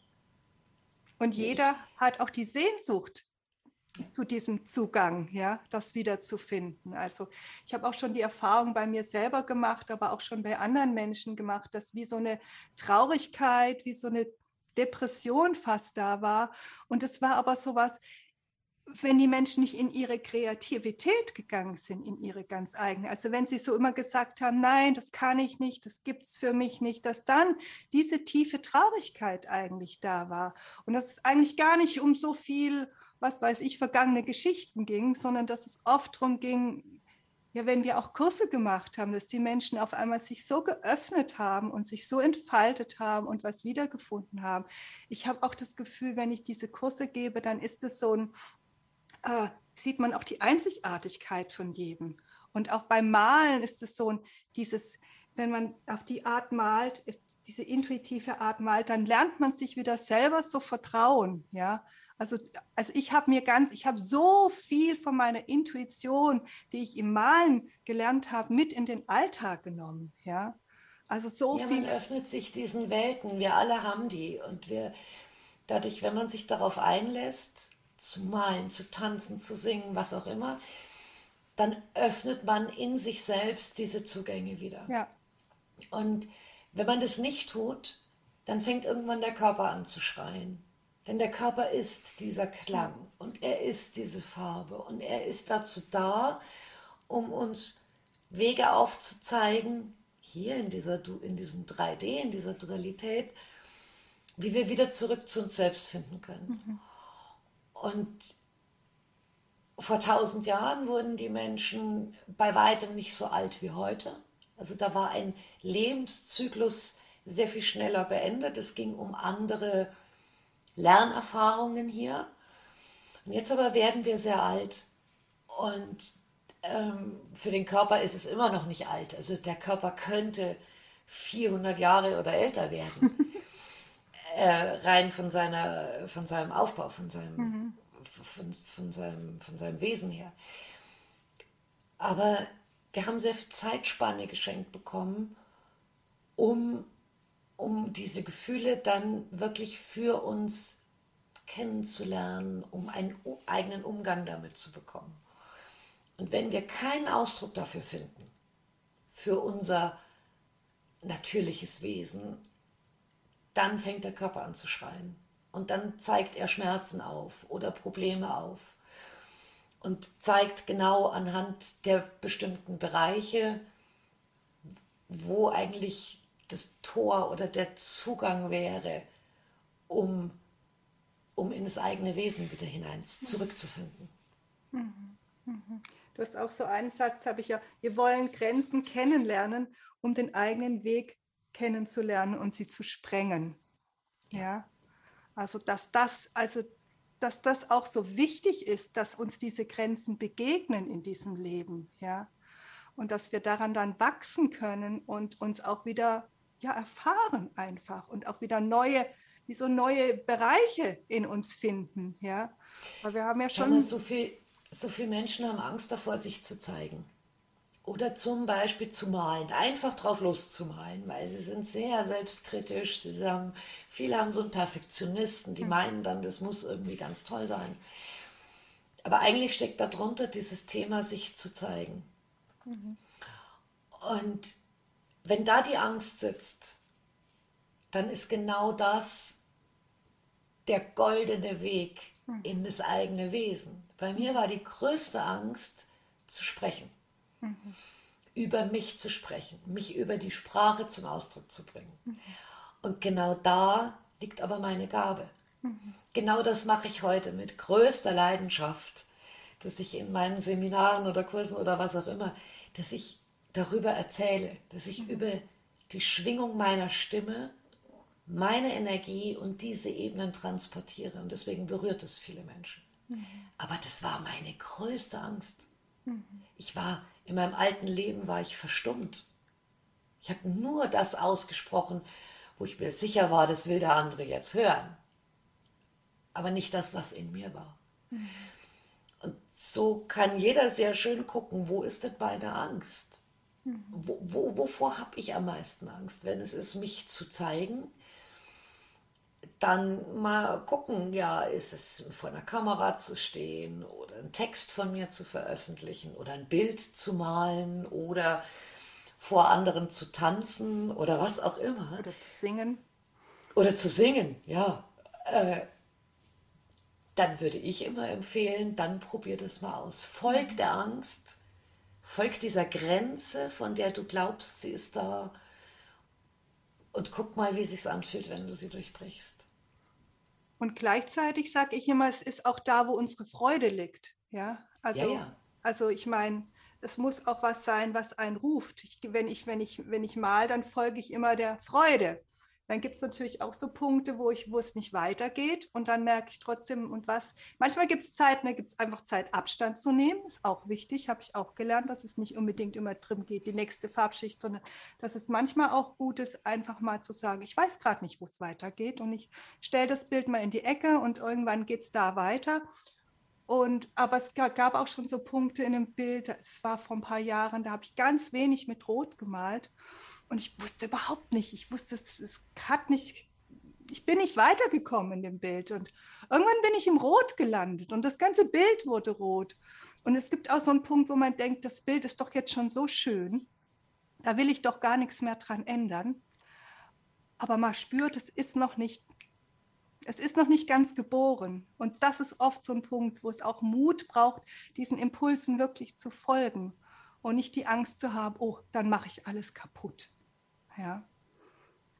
Und jeder hat auch die Sehnsucht zu diesem Zugang, ja, das wiederzufinden. Also ich habe auch schon die Erfahrung bei mir selber gemacht, aber auch schon bei anderen Menschen gemacht, dass wie so eine Traurigkeit, wie so eine Depression fast da war. Und es war aber so was, wenn die Menschen nicht in ihre Kreativität gegangen sind, in ihre ganz eigene. Also wenn sie so immer gesagt haben, nein, das kann ich nicht, das gibt es für mich nicht, dass dann diese tiefe Traurigkeit eigentlich da war. Und dass es eigentlich gar nicht um so viel, was weiß ich, vergangene Geschichten ging, sondern dass es oft darum ging, ja, wenn wir auch Kurse gemacht haben, dass die Menschen auf einmal sich so geöffnet haben und sich so entfaltet haben und was wiedergefunden haben. Ich habe auch das Gefühl, wenn ich diese Kurse gebe, dann ist es so ein äh, sieht man auch die Einzigartigkeit von jedem. Und auch beim Malen ist es so dieses, wenn man auf die Art malt, diese intuitive Art malt, dann lernt man sich wieder selber so vertrauen, ja. Also, also ich habe mir ganz, ich habe so viel von meiner Intuition, die ich im Malen gelernt habe, mit in den Alltag genommen, ja. Also so ja, viel. Man öffnet sich diesen Welten, wir alle haben die und wir, dadurch, wenn man sich darauf einlässt, zu malen, zu tanzen, zu singen, was auch immer, dann öffnet man in sich selbst diese Zugänge wieder. Ja. Und wenn man das nicht tut, dann fängt irgendwann der Körper an zu schreien. Denn der Körper ist dieser Klang und er ist diese Farbe und er ist dazu da, um uns Wege aufzuzeigen, hier in, dieser, in diesem 3D, in dieser Dualität, wie wir wieder zurück zu uns selbst finden können. Mhm. Und vor tausend Jahren wurden die Menschen bei weitem nicht so alt wie heute. Also da war ein Lebenszyklus sehr viel schneller beendet. Es ging um andere Lernerfahrungen hier. Und jetzt aber werden wir sehr alt. Und ähm, für den Körper ist es immer noch nicht alt. Also der Körper könnte, 400 Jahre oder älter werden. Äh, rein von, seiner, von seinem Aufbau, von seinem, mhm. von, von, seinem, von seinem Wesen her. Aber wir haben sehr viel Zeitspanne geschenkt bekommen, um, um diese Gefühle dann wirklich für uns kennenzulernen, um einen eigenen Umgang damit zu bekommen. Und wenn wir keinen Ausdruck dafür finden, für unser natürliches Wesen, dann fängt der Körper an zu schreien. Und dann zeigt er Schmerzen auf oder Probleme auf und zeigt genau anhand der bestimmten Bereiche, wo eigentlich das Tor oder der Zugang wäre, um, um in das eigene Wesen wieder hinein zurückzufinden. Mhm. Mhm. Du hast auch so einen Satz, habe ich ja, wir wollen Grenzen kennenlernen, um den eigenen Weg kennenzulernen und sie zu sprengen. Ja. Also dass das, also dass das auch so wichtig ist, dass uns diese Grenzen begegnen in diesem Leben, ja. Und dass wir daran dann wachsen können und uns auch wieder ja erfahren einfach und auch wieder neue, wie so neue Bereiche in uns finden, ja. Weil wir haben ja schon so viel, so viele Menschen haben Angst davor, sich zu zeigen. Oder zum Beispiel zu malen, einfach drauf loszumalen, weil sie sind sehr selbstkritisch. Sie haben, viele haben so einen Perfektionisten, die meinen dann, das muss irgendwie ganz toll sein. Aber eigentlich steckt darunter dieses Thema, sich zu zeigen. Mhm. Und wenn da die Angst sitzt, dann ist genau das der goldene Weg mhm. in das eigene Wesen. Bei mir war die größte Angst zu sprechen mhm. über mich zu sprechen, mich über die Sprache zum Ausdruck zu bringen. Mhm. Und genau da liegt aber meine Gabe. Mhm. Genau das mache ich heute mit größter Leidenschaft, dass ich in meinen Seminaren oder Kursen oder was auch immer, dass ich darüber erzähle, dass ich mhm. über die Schwingung meiner Stimme, meine Energie und diese Ebenen transportiere. Und deswegen berührt es viele Menschen. Mhm. Aber das war meine größte Angst. Mhm. Ich war in meinem alten Leben war ich verstummt. Ich habe nur das ausgesprochen, wo ich mir sicher war, das will der andere jetzt hören. Aber nicht das, was in mir war. Mhm. Und so kann jeder sehr schön gucken, wo ist denn meine Angst? Mhm. Wo, wo, wovor habe ich am meisten Angst? Wenn es ist, mich zu zeigen, dann mal gucken, ja, ist es vor einer Kamera zu stehen oder einen Text von mir zu veröffentlichen oder ein Bild zu malen oder vor anderen zu tanzen oder was auch immer. Oder zu singen. Oder zu singen, ja. Äh, dann würde ich immer empfehlen, dann probier das mal aus. Folg der Angst, folg dieser Grenze, von der du glaubst, sie ist da und guck mal, wie es sich anfühlt, wenn du sie durchbrichst. Und gleichzeitig sage ich immer, es ist auch da, wo unsere Freude liegt. Ja, also, ja, ja. also ich meine, es muss auch was sein, was einen ruft. Ich, wenn, ich, wenn, ich, wenn ich mal, dann folge ich immer der Freude. Dann gibt es natürlich auch so Punkte, wo, ich, wo es nicht weitergeht und dann merke ich trotzdem und was. Manchmal gibt es Zeiten, da gibt es einfach Zeit, Abstand zu nehmen, ist auch wichtig, habe ich auch gelernt, dass es nicht unbedingt immer drin geht, die nächste Farbschicht, sondern dass es manchmal auch gut ist, einfach mal zu sagen, ich weiß gerade nicht, wo es weitergeht und ich stelle das Bild mal in die Ecke und irgendwann geht es da weiter. Und, aber es gab auch schon so Punkte in dem Bild, es war vor ein paar Jahren, da habe ich ganz wenig mit Rot gemalt. Und ich wusste überhaupt nicht, ich wusste, es, es hat nicht, ich bin nicht weitergekommen in dem Bild. Und irgendwann bin ich im Rot gelandet und das ganze Bild wurde rot. Und es gibt auch so einen Punkt, wo man denkt, das Bild ist doch jetzt schon so schön, da will ich doch gar nichts mehr dran ändern. Aber man spürt, es ist noch nicht, es ist noch nicht ganz geboren. Und das ist oft so ein Punkt, wo es auch Mut braucht, diesen Impulsen wirklich zu folgen und nicht die Angst zu haben, oh, dann mache ich alles kaputt. Ja.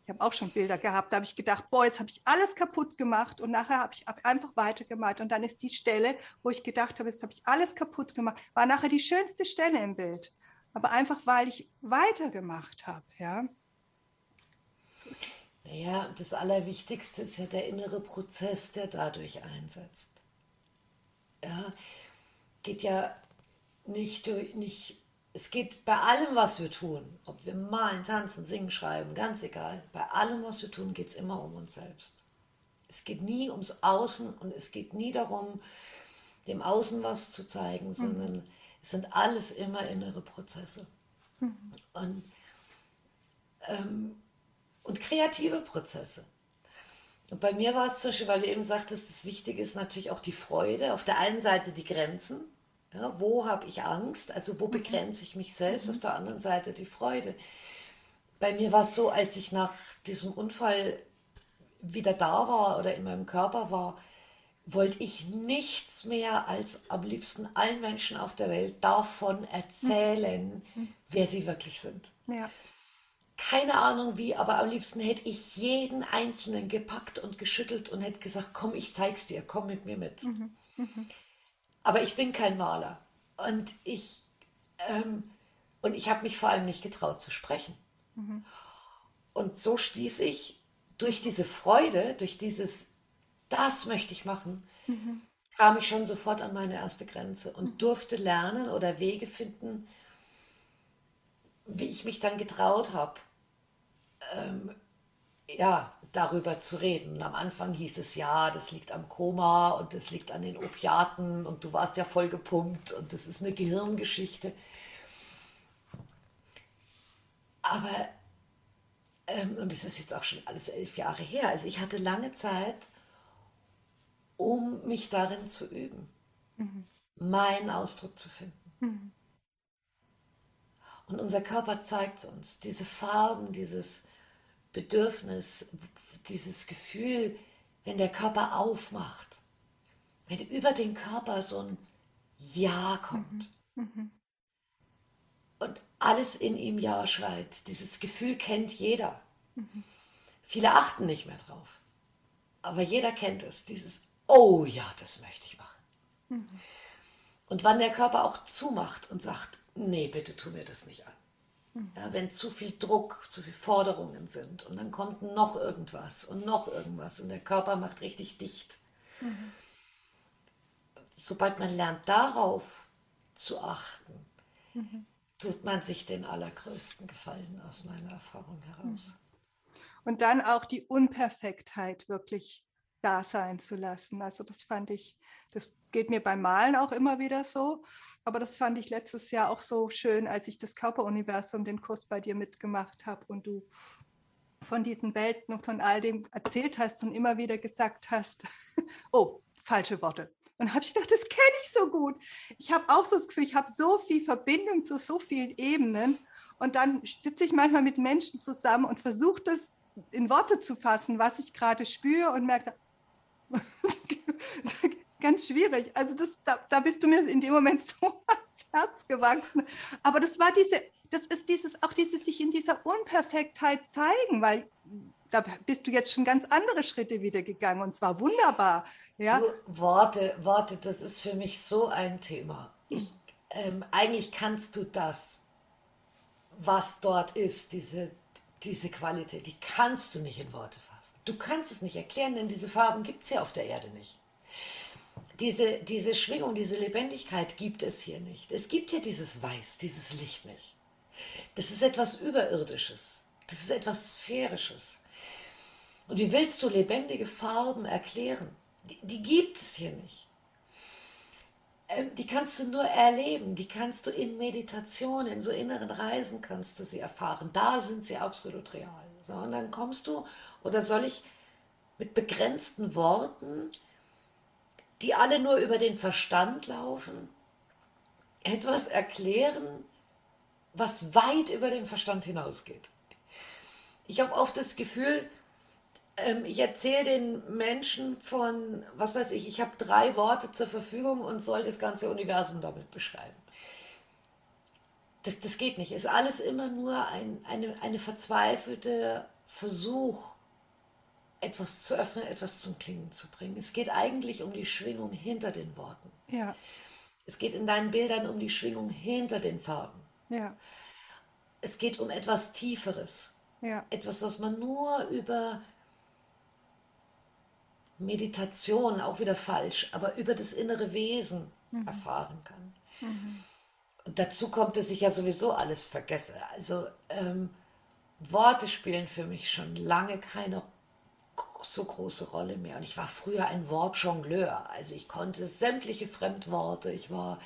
Ich habe auch schon Bilder gehabt, da habe ich gedacht, boah, jetzt habe ich alles kaputt gemacht und nachher habe ich einfach weitergemalt. Und dann ist die Stelle, wo ich gedacht habe, jetzt habe ich alles kaputt gemacht, war nachher die schönste Stelle im Bild. Aber einfach, weil ich weitergemacht habe. Ja. Naja, das Allerwichtigste ist ja der innere Prozess, der dadurch einsetzt. Ja, geht ja nicht, durch, nicht es geht bei allem, was wir tun, ob wir malen, tanzen, singen, schreiben, ganz egal, bei allem, was wir tun, geht es immer um uns selbst. Es geht nie ums Außen und es geht nie darum, dem Außen was zu zeigen, sondern mhm. es sind alles immer innere Prozesse. Mhm. Und, ähm, und kreative Prozesse. Und bei mir war es zum Beispiel, weil du eben sagtest, das Wichtige ist natürlich auch die Freude. Auf der einen Seite die Grenzen. Ja, wo habe ich Angst? Also wo mhm. begrenze ich mich selbst? Mhm. Auf der anderen Seite die Freude. Bei mir war es so, als ich nach diesem Unfall wieder da war oder in meinem Körper war, wollte ich nichts mehr als am liebsten allen Menschen auf der Welt davon erzählen, mhm. wer sie wirklich sind. Ja keine Ahnung wie, aber am liebsten hätte ich jeden Einzelnen gepackt und geschüttelt und hätte gesagt, komm, ich zeig's dir, komm mit mir mit. Mhm. Mhm. Aber ich bin kein Maler und ich, ähm, und ich habe mich vor allem nicht getraut zu sprechen. Mhm. Und so stieß ich durch diese Freude, durch dieses, das möchte ich machen, mhm. kam ich schon sofort an meine erste Grenze und mhm. durfte lernen oder Wege finden, wie ich mich dann getraut habe, ähm, ja, darüber zu reden. Und am Anfang hieß es ja, das liegt am Koma und das liegt an den Opiaten und du warst ja voll gepumpt und das ist eine Gehirngeschichte. Aber, ähm, und es ist jetzt auch schon alles elf Jahre her, also ich hatte lange Zeit, um mich darin zu üben, mhm. meinen Ausdruck zu finden. Mhm. Und unser Körper zeigt es uns, diese Farben, dieses Bedürfnis, dieses Gefühl, wenn der Körper aufmacht, wenn über den Körper so ein Ja kommt mhm. Mhm. und alles in ihm Ja schreit. Dieses Gefühl kennt jeder. Mhm. Viele achten nicht mehr drauf, aber jeder kennt es, dieses Oh ja, das möchte ich machen. Mhm. Und wann der Körper auch zumacht und sagt, nee, bitte tu mir das nicht an. Ja, wenn zu viel Druck, zu viel Forderungen sind und dann kommt noch irgendwas und noch irgendwas und der Körper macht richtig dicht. Mhm. Sobald man lernt, darauf zu achten, mhm. tut man sich den allergrößten Gefallen aus meiner Erfahrung heraus. Mhm. Und dann auch die Unperfektheit wirklich da sein zu lassen. Also das fand ich, das geht mir beim Malen auch immer wieder so. Aber das fand ich letztes Jahr auch so schön, als ich das Körperuniversum, den Kurs bei dir mitgemacht habe und du von diesen Welten und von all dem erzählt hast und immer wieder gesagt hast, oh, falsche Worte. Und habe ich gedacht, das kenne ich so gut. Ich habe auch so das Gefühl, ich habe so viel Verbindung zu so vielen Ebenen. Und dann sitze ich manchmal mit Menschen zusammen und versuche das in Worte zu fassen, was ich gerade spüre und merke, ganz schwierig. Also das, da, da bist du mir in dem Moment so ans Herz gewachsen. Aber das war diese, das ist dieses, auch dieses sich in dieser Unperfektheit zeigen, weil da bist du jetzt schon ganz andere Schritte wieder gegangen und zwar wunderbar. Ja? Du, Worte, Worte, das ist für mich so ein Thema. Ich, ähm, eigentlich kannst du das, was dort ist, diese, diese Qualität, die kannst du nicht in Worte fassen. Du kannst es nicht erklären, denn diese Farben gibt es ja auf der Erde nicht diese, diese Schwingung, diese Lebendigkeit gibt es hier nicht. Es gibt hier dieses Weiß, dieses Licht nicht. Das ist etwas Überirdisches. Das ist etwas Sphärisches. Und wie willst du lebendige Farben erklären? Die, die gibt es hier nicht. Ähm, die kannst du nur erleben, die kannst du in Meditation, in so inneren Reisen kannst du sie erfahren. Da sind sie absolut real. So, und dann kommst du, oder soll ich mit begrenzten Worten die alle nur über den Verstand laufen, etwas erklären, was weit über den Verstand hinausgeht. Ich habe oft das Gefühl, ähm, ich erzähle den Menschen von, was weiß ich, ich habe drei Worte zur Verfügung und soll das ganze Universum damit beschreiben. Das, das geht nicht. Ist alles immer nur ein, eine, eine verzweifelte Versuch, etwas zu öffnen, etwas zum Klingen zu bringen. Es geht eigentlich um die Schwingung hinter den Worten. Ja. Es geht in deinen Bildern um die Schwingung hinter den Farben. Ja. Es geht um etwas Tieferes. Ja. Etwas, was man nur über Meditation, auch wieder falsch, aber über das innere Wesen mhm. erfahren kann. Mhm. Und dazu kommt, dass ich ja sowieso alles vergesse. Also ähm, Worte spielen für mich schon lange keine so große Rolle mehr. Und ich war früher ein Wortjongleur. Also ich konnte sämtliche Fremdworte. Ich war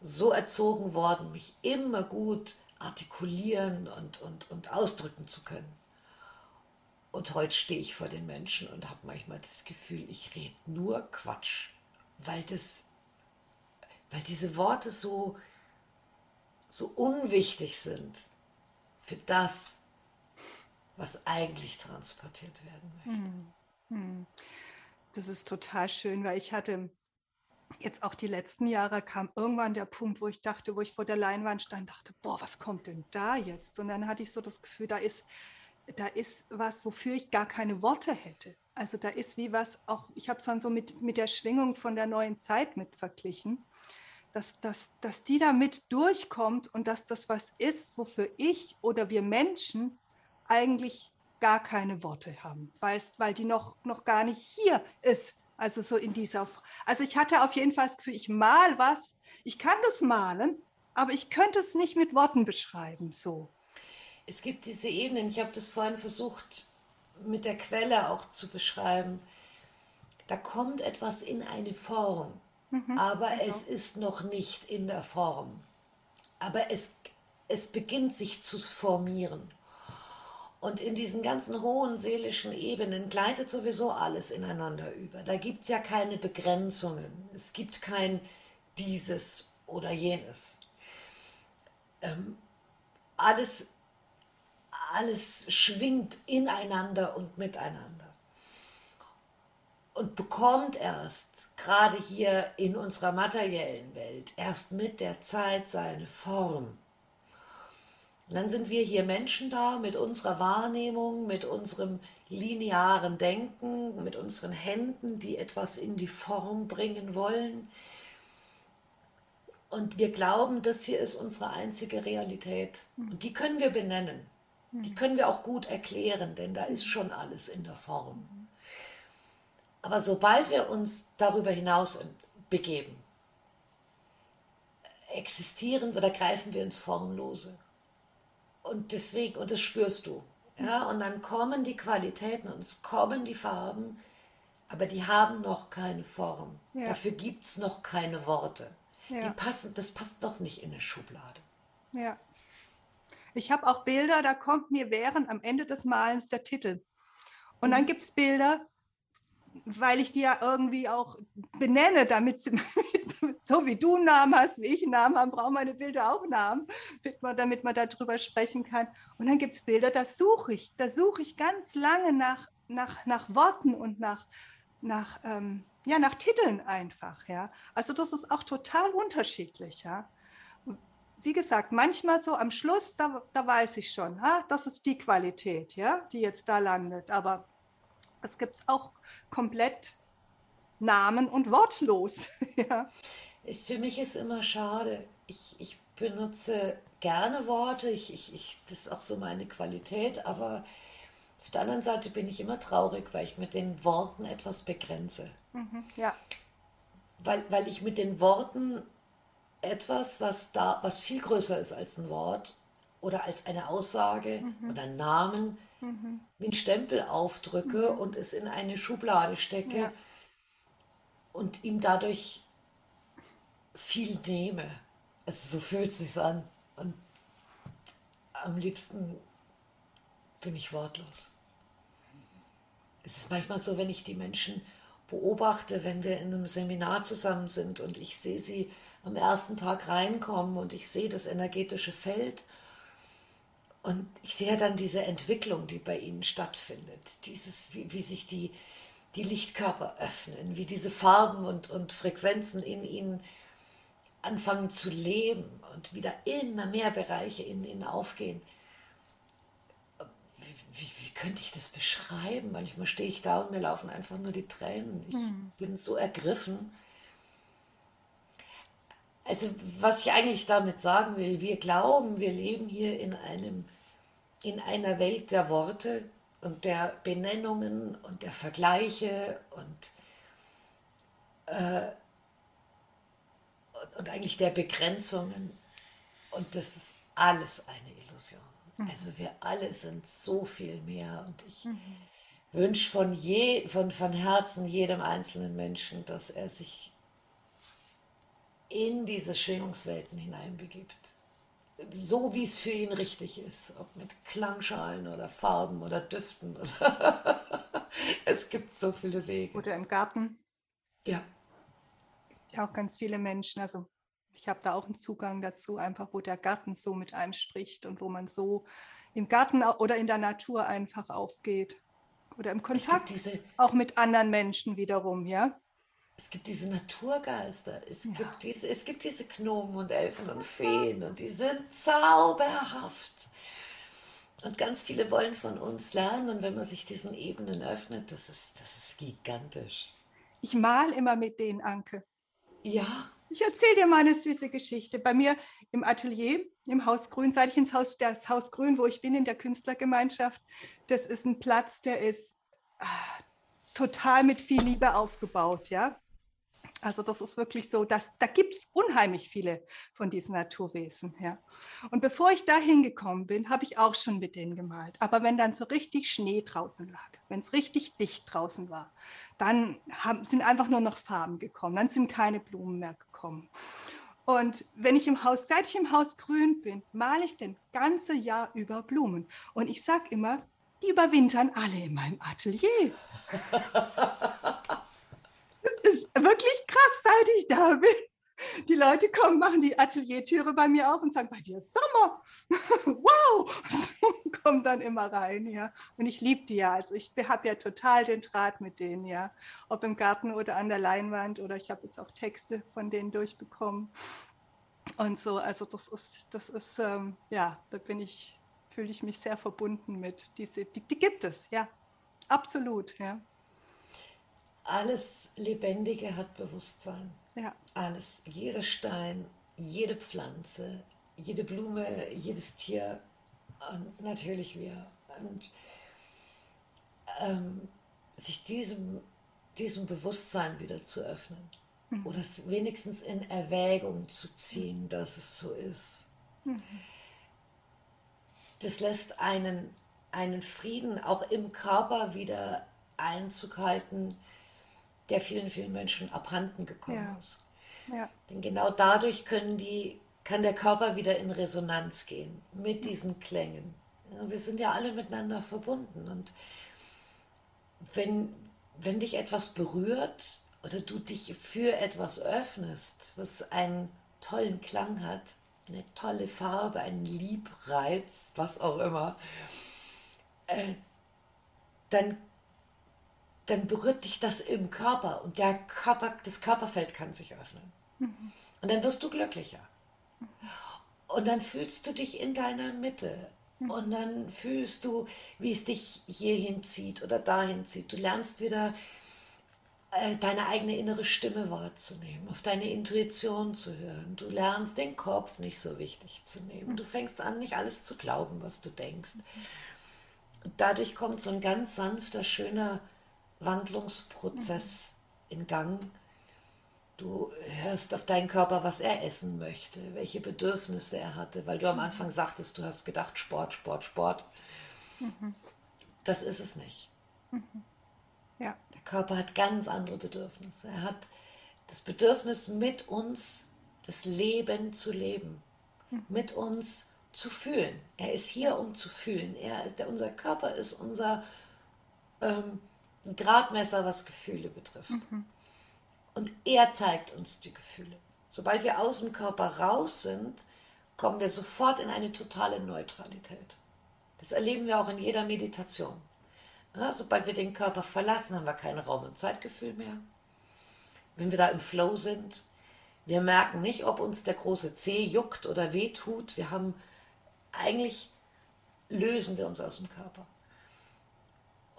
so erzogen worden, mich immer gut artikulieren und, und, und ausdrücken zu können. Und heute stehe ich vor den Menschen und habe manchmal das Gefühl, ich rede nur Quatsch, weil, das, weil diese Worte so, so unwichtig sind für das, was eigentlich transportiert werden möchte. Hm, hm. Das ist total schön, weil ich hatte jetzt auch die letzten Jahre kam irgendwann der Punkt, wo ich dachte, wo ich vor der Leinwand stand, dachte, boah, was kommt denn da jetzt? Und dann hatte ich so das Gefühl, da ist, da ist was, wofür ich gar keine Worte hätte. Also da ist wie was, auch ich habe es dann so mit, mit der Schwingung von der neuen Zeit mit verglichen, dass, dass, dass die da mit durchkommt und dass das was ist, wofür ich oder wir Menschen eigentlich gar keine Worte haben, weil, weil die noch, noch gar nicht hier ist. Also so in dieser, also ich hatte auf jeden Fall das Gefühl, ich mal was, ich kann das malen, aber ich könnte es nicht mit Worten beschreiben, so. Es gibt diese Ebenen, ich habe das vorhin versucht mit der Quelle auch zu beschreiben. Da kommt etwas in eine Form, mhm, aber genau. es ist noch nicht in der Form. Aber es, es beginnt sich zu formieren. Und in diesen ganzen hohen seelischen Ebenen gleitet sowieso alles ineinander über. Da gibt es ja keine Begrenzungen. Es gibt kein dieses oder jenes. Ähm, alles, alles schwingt ineinander und miteinander. Und bekommt erst, gerade hier in unserer materiellen Welt, erst mit der Zeit seine Form. Und dann sind wir hier Menschen da mit unserer Wahrnehmung, mit unserem linearen Denken, mit unseren Händen, die etwas in die Form bringen wollen. Und wir glauben, das hier ist unsere einzige Realität. Hm. Und die können wir benennen. Die hm. können wir auch gut erklären, denn da ist schon alles in der Form. Aber sobald wir uns darüber hinaus begeben, existieren oder greifen wir ins Formlose. Und deswegen, und das spürst du. Ja, und dann kommen die Qualitäten und es kommen die Farben, aber die haben noch keine Form. Ja. Dafür gibt es noch keine Worte. Ja. Die passen, das passt noch nicht in eine Schublade. Ja. Ich habe auch Bilder, da kommt mir während am Ende des Malens der Titel. Und dann mhm. gibt es Bilder, weil ich die ja irgendwie auch benenne, damit sie, so wie du einen Namen hast, wie ich einen Namen habe, brauchen meine Bilder auch Namen, damit man, damit man darüber sprechen kann. Und dann gibt es Bilder, da suche ich, da suche ich ganz lange nach, nach, nach Worten und nach, nach, ähm, ja, nach Titeln einfach. Ja. Also das ist auch total unterschiedlich. Ja. Wie gesagt, manchmal so am Schluss, da, da weiß ich schon, ha, das ist die Qualität, ja, die jetzt da landet. Aber es gibt auch komplett namen- und wortlos. ja. Ich, für mich ist immer schade. Ich, ich benutze gerne Worte, ich, ich, ich, das ist auch so meine Qualität, aber auf der anderen Seite bin ich immer traurig, weil ich mit den Worten etwas begrenze. Mhm, ja. Weil, weil ich mit den Worten etwas, was da, was viel größer ist als ein Wort oder als eine Aussage mhm. oder einen Namen, mhm. wie einen Stempel aufdrücke mhm. und es in eine Schublade stecke ja. und ihm dadurch viel nehme. Also so fühlt es sich an. Und am liebsten bin ich wortlos. Es ist manchmal so, wenn ich die Menschen beobachte, wenn wir in einem Seminar zusammen sind und ich sehe sie am ersten Tag reinkommen und ich sehe das energetische Feld und ich sehe dann diese Entwicklung, die bei ihnen stattfindet, dieses, wie, wie sich die, die Lichtkörper öffnen, wie diese Farben und, und Frequenzen in ihnen anfangen zu leben und wieder immer mehr Bereiche in ihnen aufgehen. Wie, wie, wie, könnte ich das beschreiben? Manchmal stehe ich da und mir laufen einfach nur die Tränen. Ich hm. bin so ergriffen. Also was ich eigentlich damit sagen will, wir glauben, wir leben hier in einem in einer Welt der Worte und der Benennungen und der Vergleiche und, äh, und eigentlich der Begrenzungen. Und das ist alles eine Illusion. Mhm. Also wir alle sind so viel mehr und ich mhm. wünsche von, je, von, von Herzen jedem einzelnen Menschen, dass er sich in diese Schwingungswelten hineinbegibt. So wie es für ihn richtig ist, ob mit Klangschalen oder Farben oder Düften. Oder es gibt so viele Wege. Oder im Garten. Ja. Ja, auch ganz viele Menschen. Also ich habe da auch einen Zugang dazu, einfach wo der Garten so mit einem spricht und wo man so im Garten oder in der Natur einfach aufgeht. Oder im Kontakt diese, auch mit anderen Menschen wiederum, ja. Es gibt diese Naturgeister, es, ja. gibt diese, es gibt diese Gnomen und Elfen und Feen und die sind zauberhaft. Und ganz viele wollen von uns lernen und wenn man sich diesen Ebenen öffnet, das ist, das ist gigantisch. Ich mal immer mit denen, Anke. Ja. Ich erzähle dir mal eine süße Geschichte. Bei mir im Atelier, im Haus Grün, seit ich ins Haus, das Haus Grün, wo ich bin, in der Künstlergemeinschaft, das ist ein Platz, der ist ah, total mit viel Liebe aufgebaut, ja. Also das ist wirklich so, dass, da gibt es unheimlich viele von diesen Naturwesen. Ja. Und bevor ich da hingekommen bin, habe ich auch schon mit denen gemalt. Aber wenn dann so richtig Schnee draußen lag, wenn es richtig dicht draußen war, dann haben, sind einfach nur noch Farben gekommen, dann sind keine Blumen mehr gekommen. Und wenn ich im Haus, seit ich im Haus grün bin, male ich den ganze Jahr über Blumen. Und ich sage immer, die überwintern alle in meinem Atelier. wirklich krass, seit ich da bin. Die Leute kommen, machen die Ateliertüre bei mir auf und sagen, bei dir ist Sommer. wow! Kommen dann immer rein, ja. Und ich liebe die ja. Also ich habe ja total den Draht mit denen, ja. Ob im Garten oder an der Leinwand oder ich habe jetzt auch Texte von denen durchbekommen. Und so, also das ist, das ist, ähm, ja, da bin ich, fühle ich mich sehr verbunden mit. Diese, die, die gibt es, ja. Absolut, ja alles Lebendige hat Bewusstsein. Ja. Alles. Jeder Stein, jede Pflanze, jede Blume, jedes Tier und natürlich wir. Und ähm, sich diesem, diesem Bewusstsein wieder zu öffnen mhm. oder es wenigstens in Erwägung zu ziehen, dass es so ist. Mhm. Das lässt einen, einen Frieden auch im Körper wieder Einzug halten, der vielen, vielen Menschen abhanden gekommen ja. ist. Ja. Denn genau dadurch können die, kann der Körper wieder in Resonanz gehen mit diesen Klängen. Wir sind ja alle miteinander verbunden. Und wenn, wenn dich etwas berührt oder du dich für etwas öffnest, was einen tollen Klang hat, eine tolle Farbe, einen Liebreiz, was auch immer, äh, dann dann berührt dich das im Körper und der Körper, das Körperfeld kann sich öffnen. Mhm. Und dann wirst du glücklicher. Mhm. Und dann fühlst du dich in deiner Mitte. Mhm. Und dann fühlst du, wie es dich hierhin zieht oder dahin zieht. Du lernst wieder äh, deine eigene innere Stimme wahrzunehmen, auf deine Intuition zu hören. Du lernst den Kopf nicht so wichtig zu nehmen. Du fängst an, nicht alles zu glauben, was du denkst. Und dadurch kommt so ein ganz sanfter, schöner Wandlungsprozess in Gang. Du hörst auf deinen Körper, was er essen möchte, welche Bedürfnisse er hatte, weil du am Anfang sagtest, du hast gedacht, Sport, Sport, Sport. Mhm. Das ist es nicht. Mhm. Ja. Der Körper hat ganz andere Bedürfnisse. Er hat das Bedürfnis, mit uns das Leben zu leben, mhm. mit uns zu fühlen. Er ist hier, um zu fühlen. Er ist, der, unser Körper ist unser ähm, ein Gradmesser, was Gefühle betrifft. Mhm. Und er zeigt uns die Gefühle. Sobald wir aus dem Körper raus sind, kommen wir sofort in eine totale Neutralität. Das erleben wir auch in jeder Meditation. Ja, sobald wir den Körper verlassen, haben wir kein Raum- und Zeitgefühl mehr. Wenn wir da im Flow sind, wir merken nicht, ob uns der große Zeh juckt oder wehtut. Wir haben eigentlich lösen wir uns aus dem Körper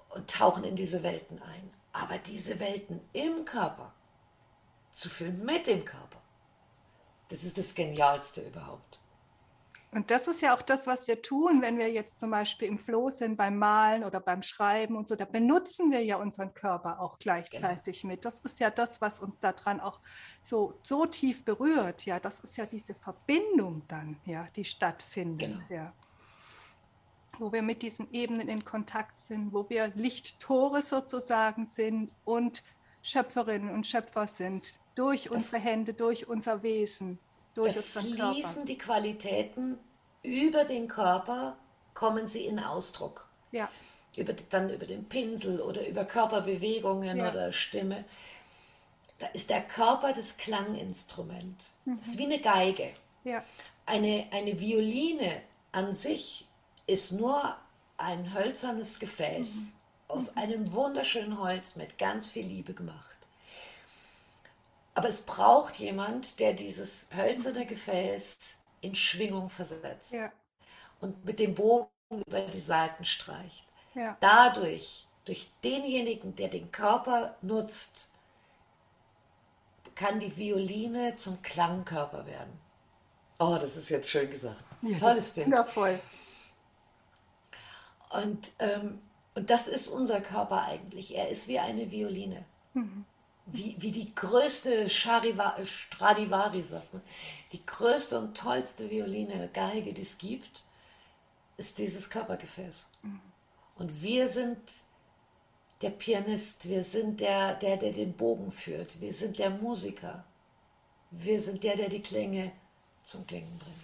und tauchen in diese Welten ein. Aber diese Welten im Körper zu fühlen mit dem Körper, das ist das Genialste überhaupt. Und das ist ja auch das, was wir tun, wenn wir jetzt zum Beispiel im Flow sind beim Malen oder beim Schreiben und so. Da benutzen wir ja unseren Körper auch gleichzeitig genau. mit. Das ist ja das, was uns daran auch so, so tief berührt. Ja, das ist ja diese Verbindung dann, ja, die stattfindet. Genau. Ja. Wo wir mit diesen Ebenen in Kontakt sind, wo wir Lichttore sozusagen sind und Schöpferinnen und Schöpfer sind durch das unsere Hände, durch unser Wesen durch da fließen Körper. die Qualitäten über den Körper, kommen sie in Ausdruck. Ja. Über, dann über den Pinsel oder über Körperbewegungen ja. oder Stimme. Da ist der Körper das Klanginstrument. Mhm. Das ist wie eine Geige. Ja. Eine, eine Violine an sich ist nur ein hölzernes Gefäß mhm. aus mhm. einem wunderschönen Holz mit ganz viel Liebe gemacht. Aber es braucht jemand, der dieses hölzerne Gefäß in Schwingung versetzt ja. und mit dem Bogen über die Seiten streicht. Ja. Dadurch, durch denjenigen, der den Körper nutzt, kann die Violine zum Klangkörper werden. Oh, das ist jetzt schön gesagt. Ja, Tolles Bild. Wundervoll. Und, ähm, und das ist unser Körper eigentlich. Er ist wie eine Violine. Mhm wie, wie die größte Chariva, Stradivari, sagt man, die größte und tollste Violine, Geige, die es gibt, ist dieses Körpergefäß. Mhm. Und wir sind der Pianist, wir sind der, der, der den Bogen führt, wir sind der Musiker, wir sind der, der die Klänge zum Klingen bringt.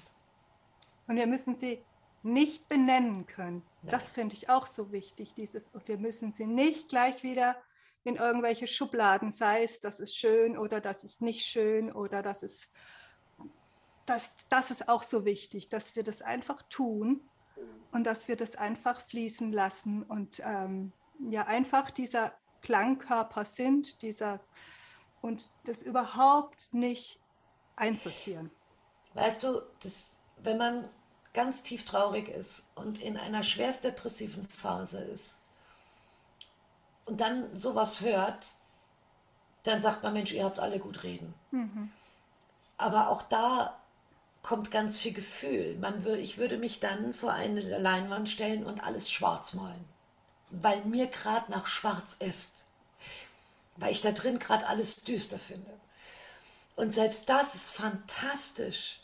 Und wir müssen sie nicht benennen können. Das finde ich auch so wichtig, dieses, und wir müssen sie nicht gleich wieder in irgendwelche Schubladen, sei es, das ist schön oder das ist nicht schön oder das ist, das, das ist auch so wichtig, dass wir das einfach tun und dass wir das einfach fließen lassen und ähm, ja einfach dieser Klangkörper sind, dieser und das überhaupt nicht einsortieren. Weißt du, das, wenn man ganz tief traurig ist und in einer schwerst depressiven Phase ist, und dann sowas hört, dann sagt man, Mensch, ihr habt alle gut reden. Mhm. Aber auch da kommt ganz viel Gefühl. Man will, ich würde mich dann vor eine Leinwand stellen und alles schwarz malen, weil mir gerade nach schwarz ist, weil ich da drin gerade alles düster finde. Und selbst das ist fantastisch,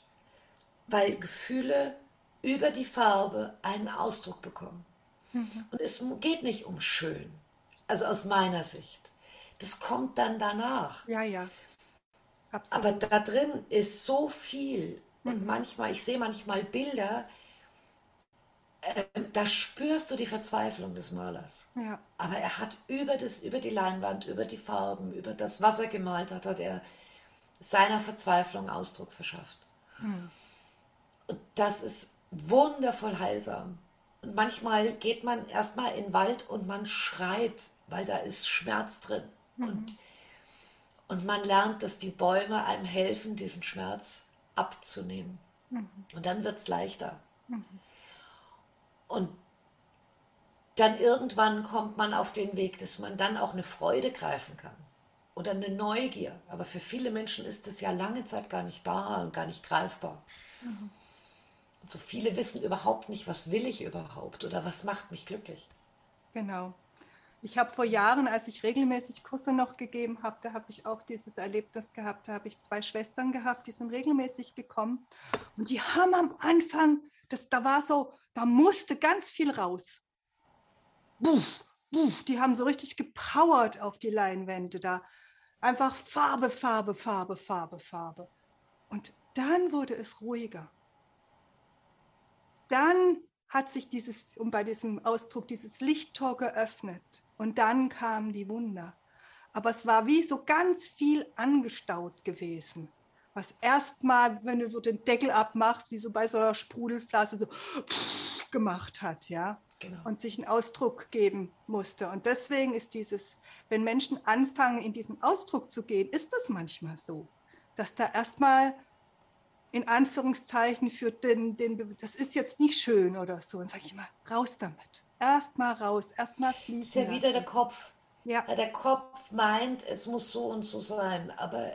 weil Gefühle über die Farbe einen Ausdruck bekommen. Mhm. Und es geht nicht um schön. Also aus meiner Sicht. Das kommt dann danach. Ja, ja. Absolut. Aber da drin ist so viel. Und mhm. manchmal, ich sehe manchmal Bilder, äh, da spürst du die Verzweiflung des Malers. Ja. Aber er hat über, das, über die Leinwand, über die Farben, über das, was er gemalt hat, hat er seiner Verzweiflung Ausdruck verschafft. Mhm. Und das ist wundervoll heilsam. Und manchmal geht man erstmal in den Wald und man schreit weil da ist Schmerz drin. Mhm. Und, und man lernt, dass die Bäume einem helfen, diesen Schmerz abzunehmen. Mhm. Und dann wird es leichter. Mhm. Und dann irgendwann kommt man auf den Weg, dass man dann auch eine Freude greifen kann oder eine Neugier. Aber für viele Menschen ist das ja lange Zeit gar nicht da und gar nicht greifbar. Mhm. Und so viele wissen überhaupt nicht, was will ich überhaupt oder was macht mich glücklich. Genau. Ich habe vor Jahren, als ich regelmäßig Kurse noch gegeben habe, da habe ich auch dieses Erlebnis gehabt. Da habe ich zwei Schwestern gehabt, die sind regelmäßig gekommen. Und die haben am Anfang, das, da war so, da musste ganz viel raus. Buff, buff, die haben so richtig gepowert auf die Leinwände da. Einfach Farbe, Farbe, Farbe, Farbe, Farbe. Und dann wurde es ruhiger. Dann hat sich dieses, um bei diesem Ausdruck, dieses Lichttor geöffnet. Und dann kamen die Wunder. Aber es war wie so ganz viel angestaut gewesen. Was erstmal, wenn du so den Deckel abmachst, wie so bei so einer Sprudelflasche, so gemacht hat, ja. Genau. Und sich einen Ausdruck geben musste. Und deswegen ist dieses, wenn Menschen anfangen, in diesen Ausdruck zu gehen, ist das manchmal so, dass da erstmal in Anführungszeichen für den, den, das ist jetzt nicht schön oder so. Und sage ich mal, raus damit erstmal raus, erstmal fließen. Ist ja wieder der Kopf. Ja. Der Kopf meint, es muss so und so sein, aber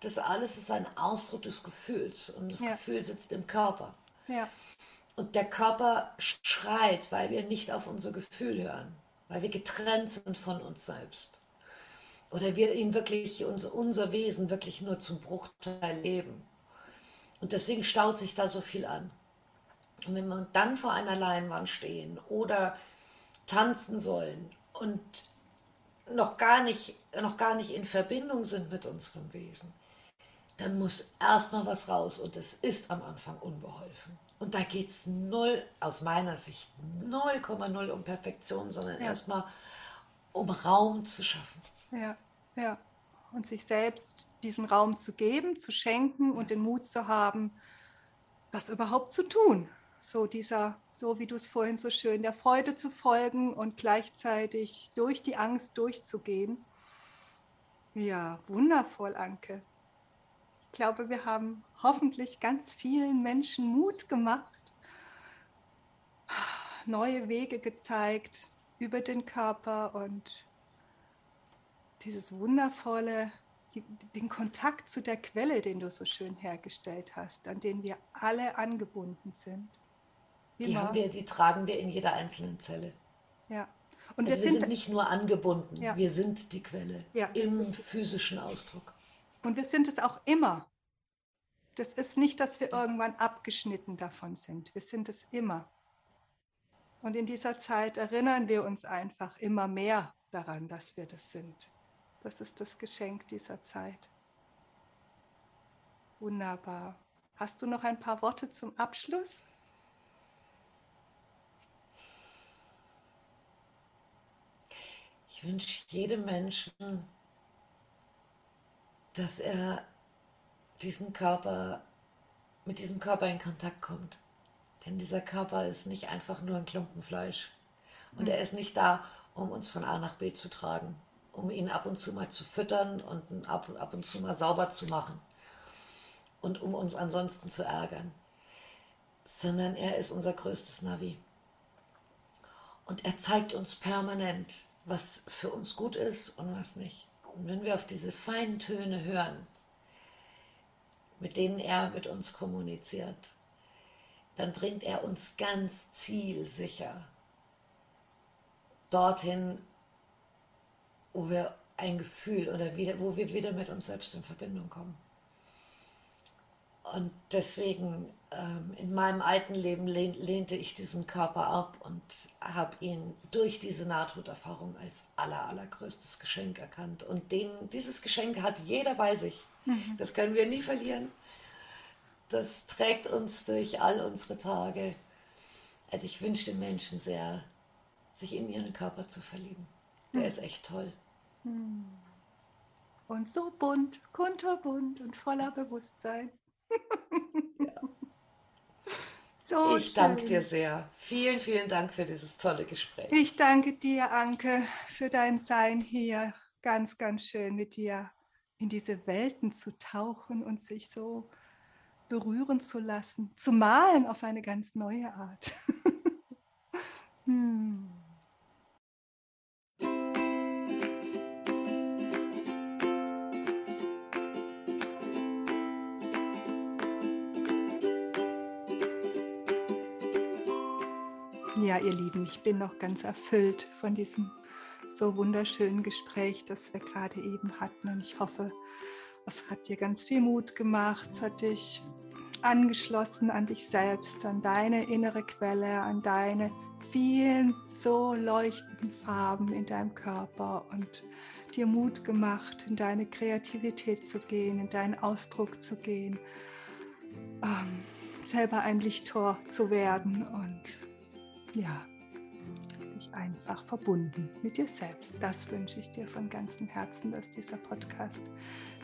das alles ist ein Ausdruck des Gefühls und das ja. Gefühl sitzt im Körper. Ja. Und der Körper schreit, weil wir nicht auf unser Gefühl hören, weil wir getrennt sind von uns selbst. Oder wir ihn wirklich, unser, unser Wesen wirklich nur zum Bruchteil leben. Und deswegen staut sich da so viel an. Und wenn wir dann vor einer Leinwand stehen oder tanzen sollen und noch gar nicht, noch gar nicht in Verbindung sind mit unserem Wesen, dann muss erstmal was raus und es ist am Anfang unbeholfen. Und da geht es null, aus meiner Sicht, 0,0 um Perfektion, sondern ja. erstmal um Raum zu schaffen. Ja, ja. Und sich selbst diesen Raum zu geben, zu schenken und den Mut zu haben, das überhaupt zu tun. So dieser, so wie du es vorhin so schön, der Freude zu folgen und gleichzeitig durch die Angst durchzugehen. Ja, wundervoll, Anke. Ich glaube, wir haben hoffentlich ganz vielen Menschen Mut gemacht, neue Wege gezeigt über den Körper und dieses wundervolle, den Kontakt zu der Quelle, den du so schön hergestellt hast, an den wir alle angebunden sind. Die, haben wir, die tragen wir in jeder einzelnen Zelle. Ja. Und also wir, sind, sind, nicht nur angebunden, ja. wir sind die Quelle ja. im physischen Ausdruck. Und wir sind es auch immer. Das ist nicht, dass wir irgendwann abgeschnitten davon sind. Wir sind es immer. Und in dieser Zeit erinnern wir uns einfach immer mehr daran, dass wir das sind. Das ist das Geschenk dieser Zeit. Wunderbar. Hast du noch ein paar Worte zum Abschluss? Ich wünsche jedem Menschen, dass er diesen Körper, mit diesem Körper in Kontakt kommt. Denn dieser Körper ist nicht einfach nur ein Klumpen Fleisch. Und er ist nicht da, um uns von A nach B zu tragen, um ihn ab und zu mal zu füttern und ab, ab und zu mal sauber zu machen und um uns ansonsten zu ärgern, sondern er ist unser größtes Navi. Und er zeigt uns permanent, was für uns gut ist und was nicht. Und wenn wir auf diese feinen Töne hören, mit denen er mit uns kommuniziert, dann bringt er uns ganz zielsicher dorthin, wo wir ein Gefühl oder wieder, wo wir wieder mit uns selbst in Verbindung kommen. Und deswegen ähm, in meinem alten Leben lehn, lehnte ich diesen Körper ab und habe ihn durch diese Nahtoderfahrung als aller, allergrößtes Geschenk erkannt. Und den, dieses Geschenk hat jeder bei sich. Mhm. Das können wir nie verlieren. Das trägt uns durch all unsere Tage. Also ich wünsche den Menschen sehr, sich in ihren Körper zu verlieben. Der mhm. ist echt toll. Mhm. Und so bunt, kunterbunt und voller Bewusstsein. ja. So ich danke dir sehr. Vielen, vielen Dank für dieses tolle Gespräch. Ich danke dir, Anke, für dein Sein hier. Ganz, ganz schön mit dir in diese Welten zu tauchen und sich so berühren zu lassen, zu malen auf eine ganz neue Art. hm. Ja, ihr Lieben, ich bin noch ganz erfüllt von diesem so wunderschönen Gespräch, das wir gerade eben hatten. Und ich hoffe, es hat dir ganz viel Mut gemacht, es hat dich angeschlossen an dich selbst, an deine innere Quelle, an deine vielen so leuchtenden Farben in deinem Körper und dir Mut gemacht, in deine Kreativität zu gehen, in deinen Ausdruck zu gehen, ähm, selber ein Lichttor zu werden und ja, dich einfach verbunden mit dir selbst. Das wünsche ich dir von ganzem Herzen, dass dieser Podcast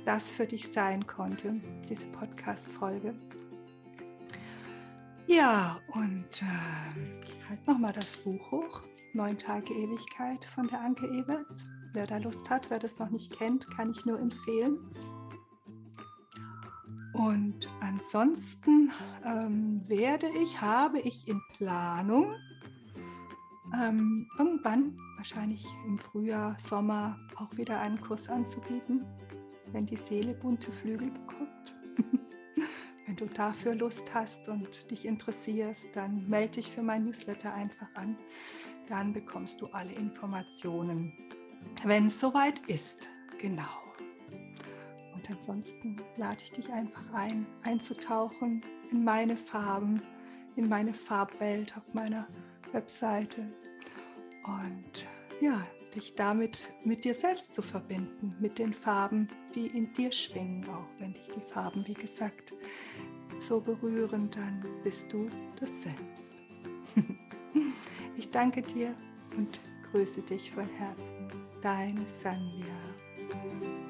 das für dich sein konnte, diese Podcast-Folge. Ja, und äh, halt nochmal das Buch hoch, Neun Tage Ewigkeit von der Anke Eberts. Wer da Lust hat, wer das noch nicht kennt, kann ich nur empfehlen. Und ansonsten ähm, werde ich, habe ich in Planung, ähm, irgendwann, wahrscheinlich im Frühjahr, Sommer, auch wieder einen Kurs anzubieten, wenn die Seele bunte Flügel bekommt. du dafür Lust hast und dich interessierst, dann melde dich für mein Newsletter einfach an. Dann bekommst du alle Informationen, wenn es soweit ist. Genau. Und ansonsten lade ich dich einfach ein, einzutauchen in meine Farben, in meine Farbwelt auf meiner Webseite. Und ja, dich damit mit dir selbst zu verbinden, mit den Farben, die in dir schwingen, auch wenn dich die Farben, wie gesagt, so berühren, dann bist du das Selbst. ich danke dir und grüße dich von Herzen. Deine Sanja.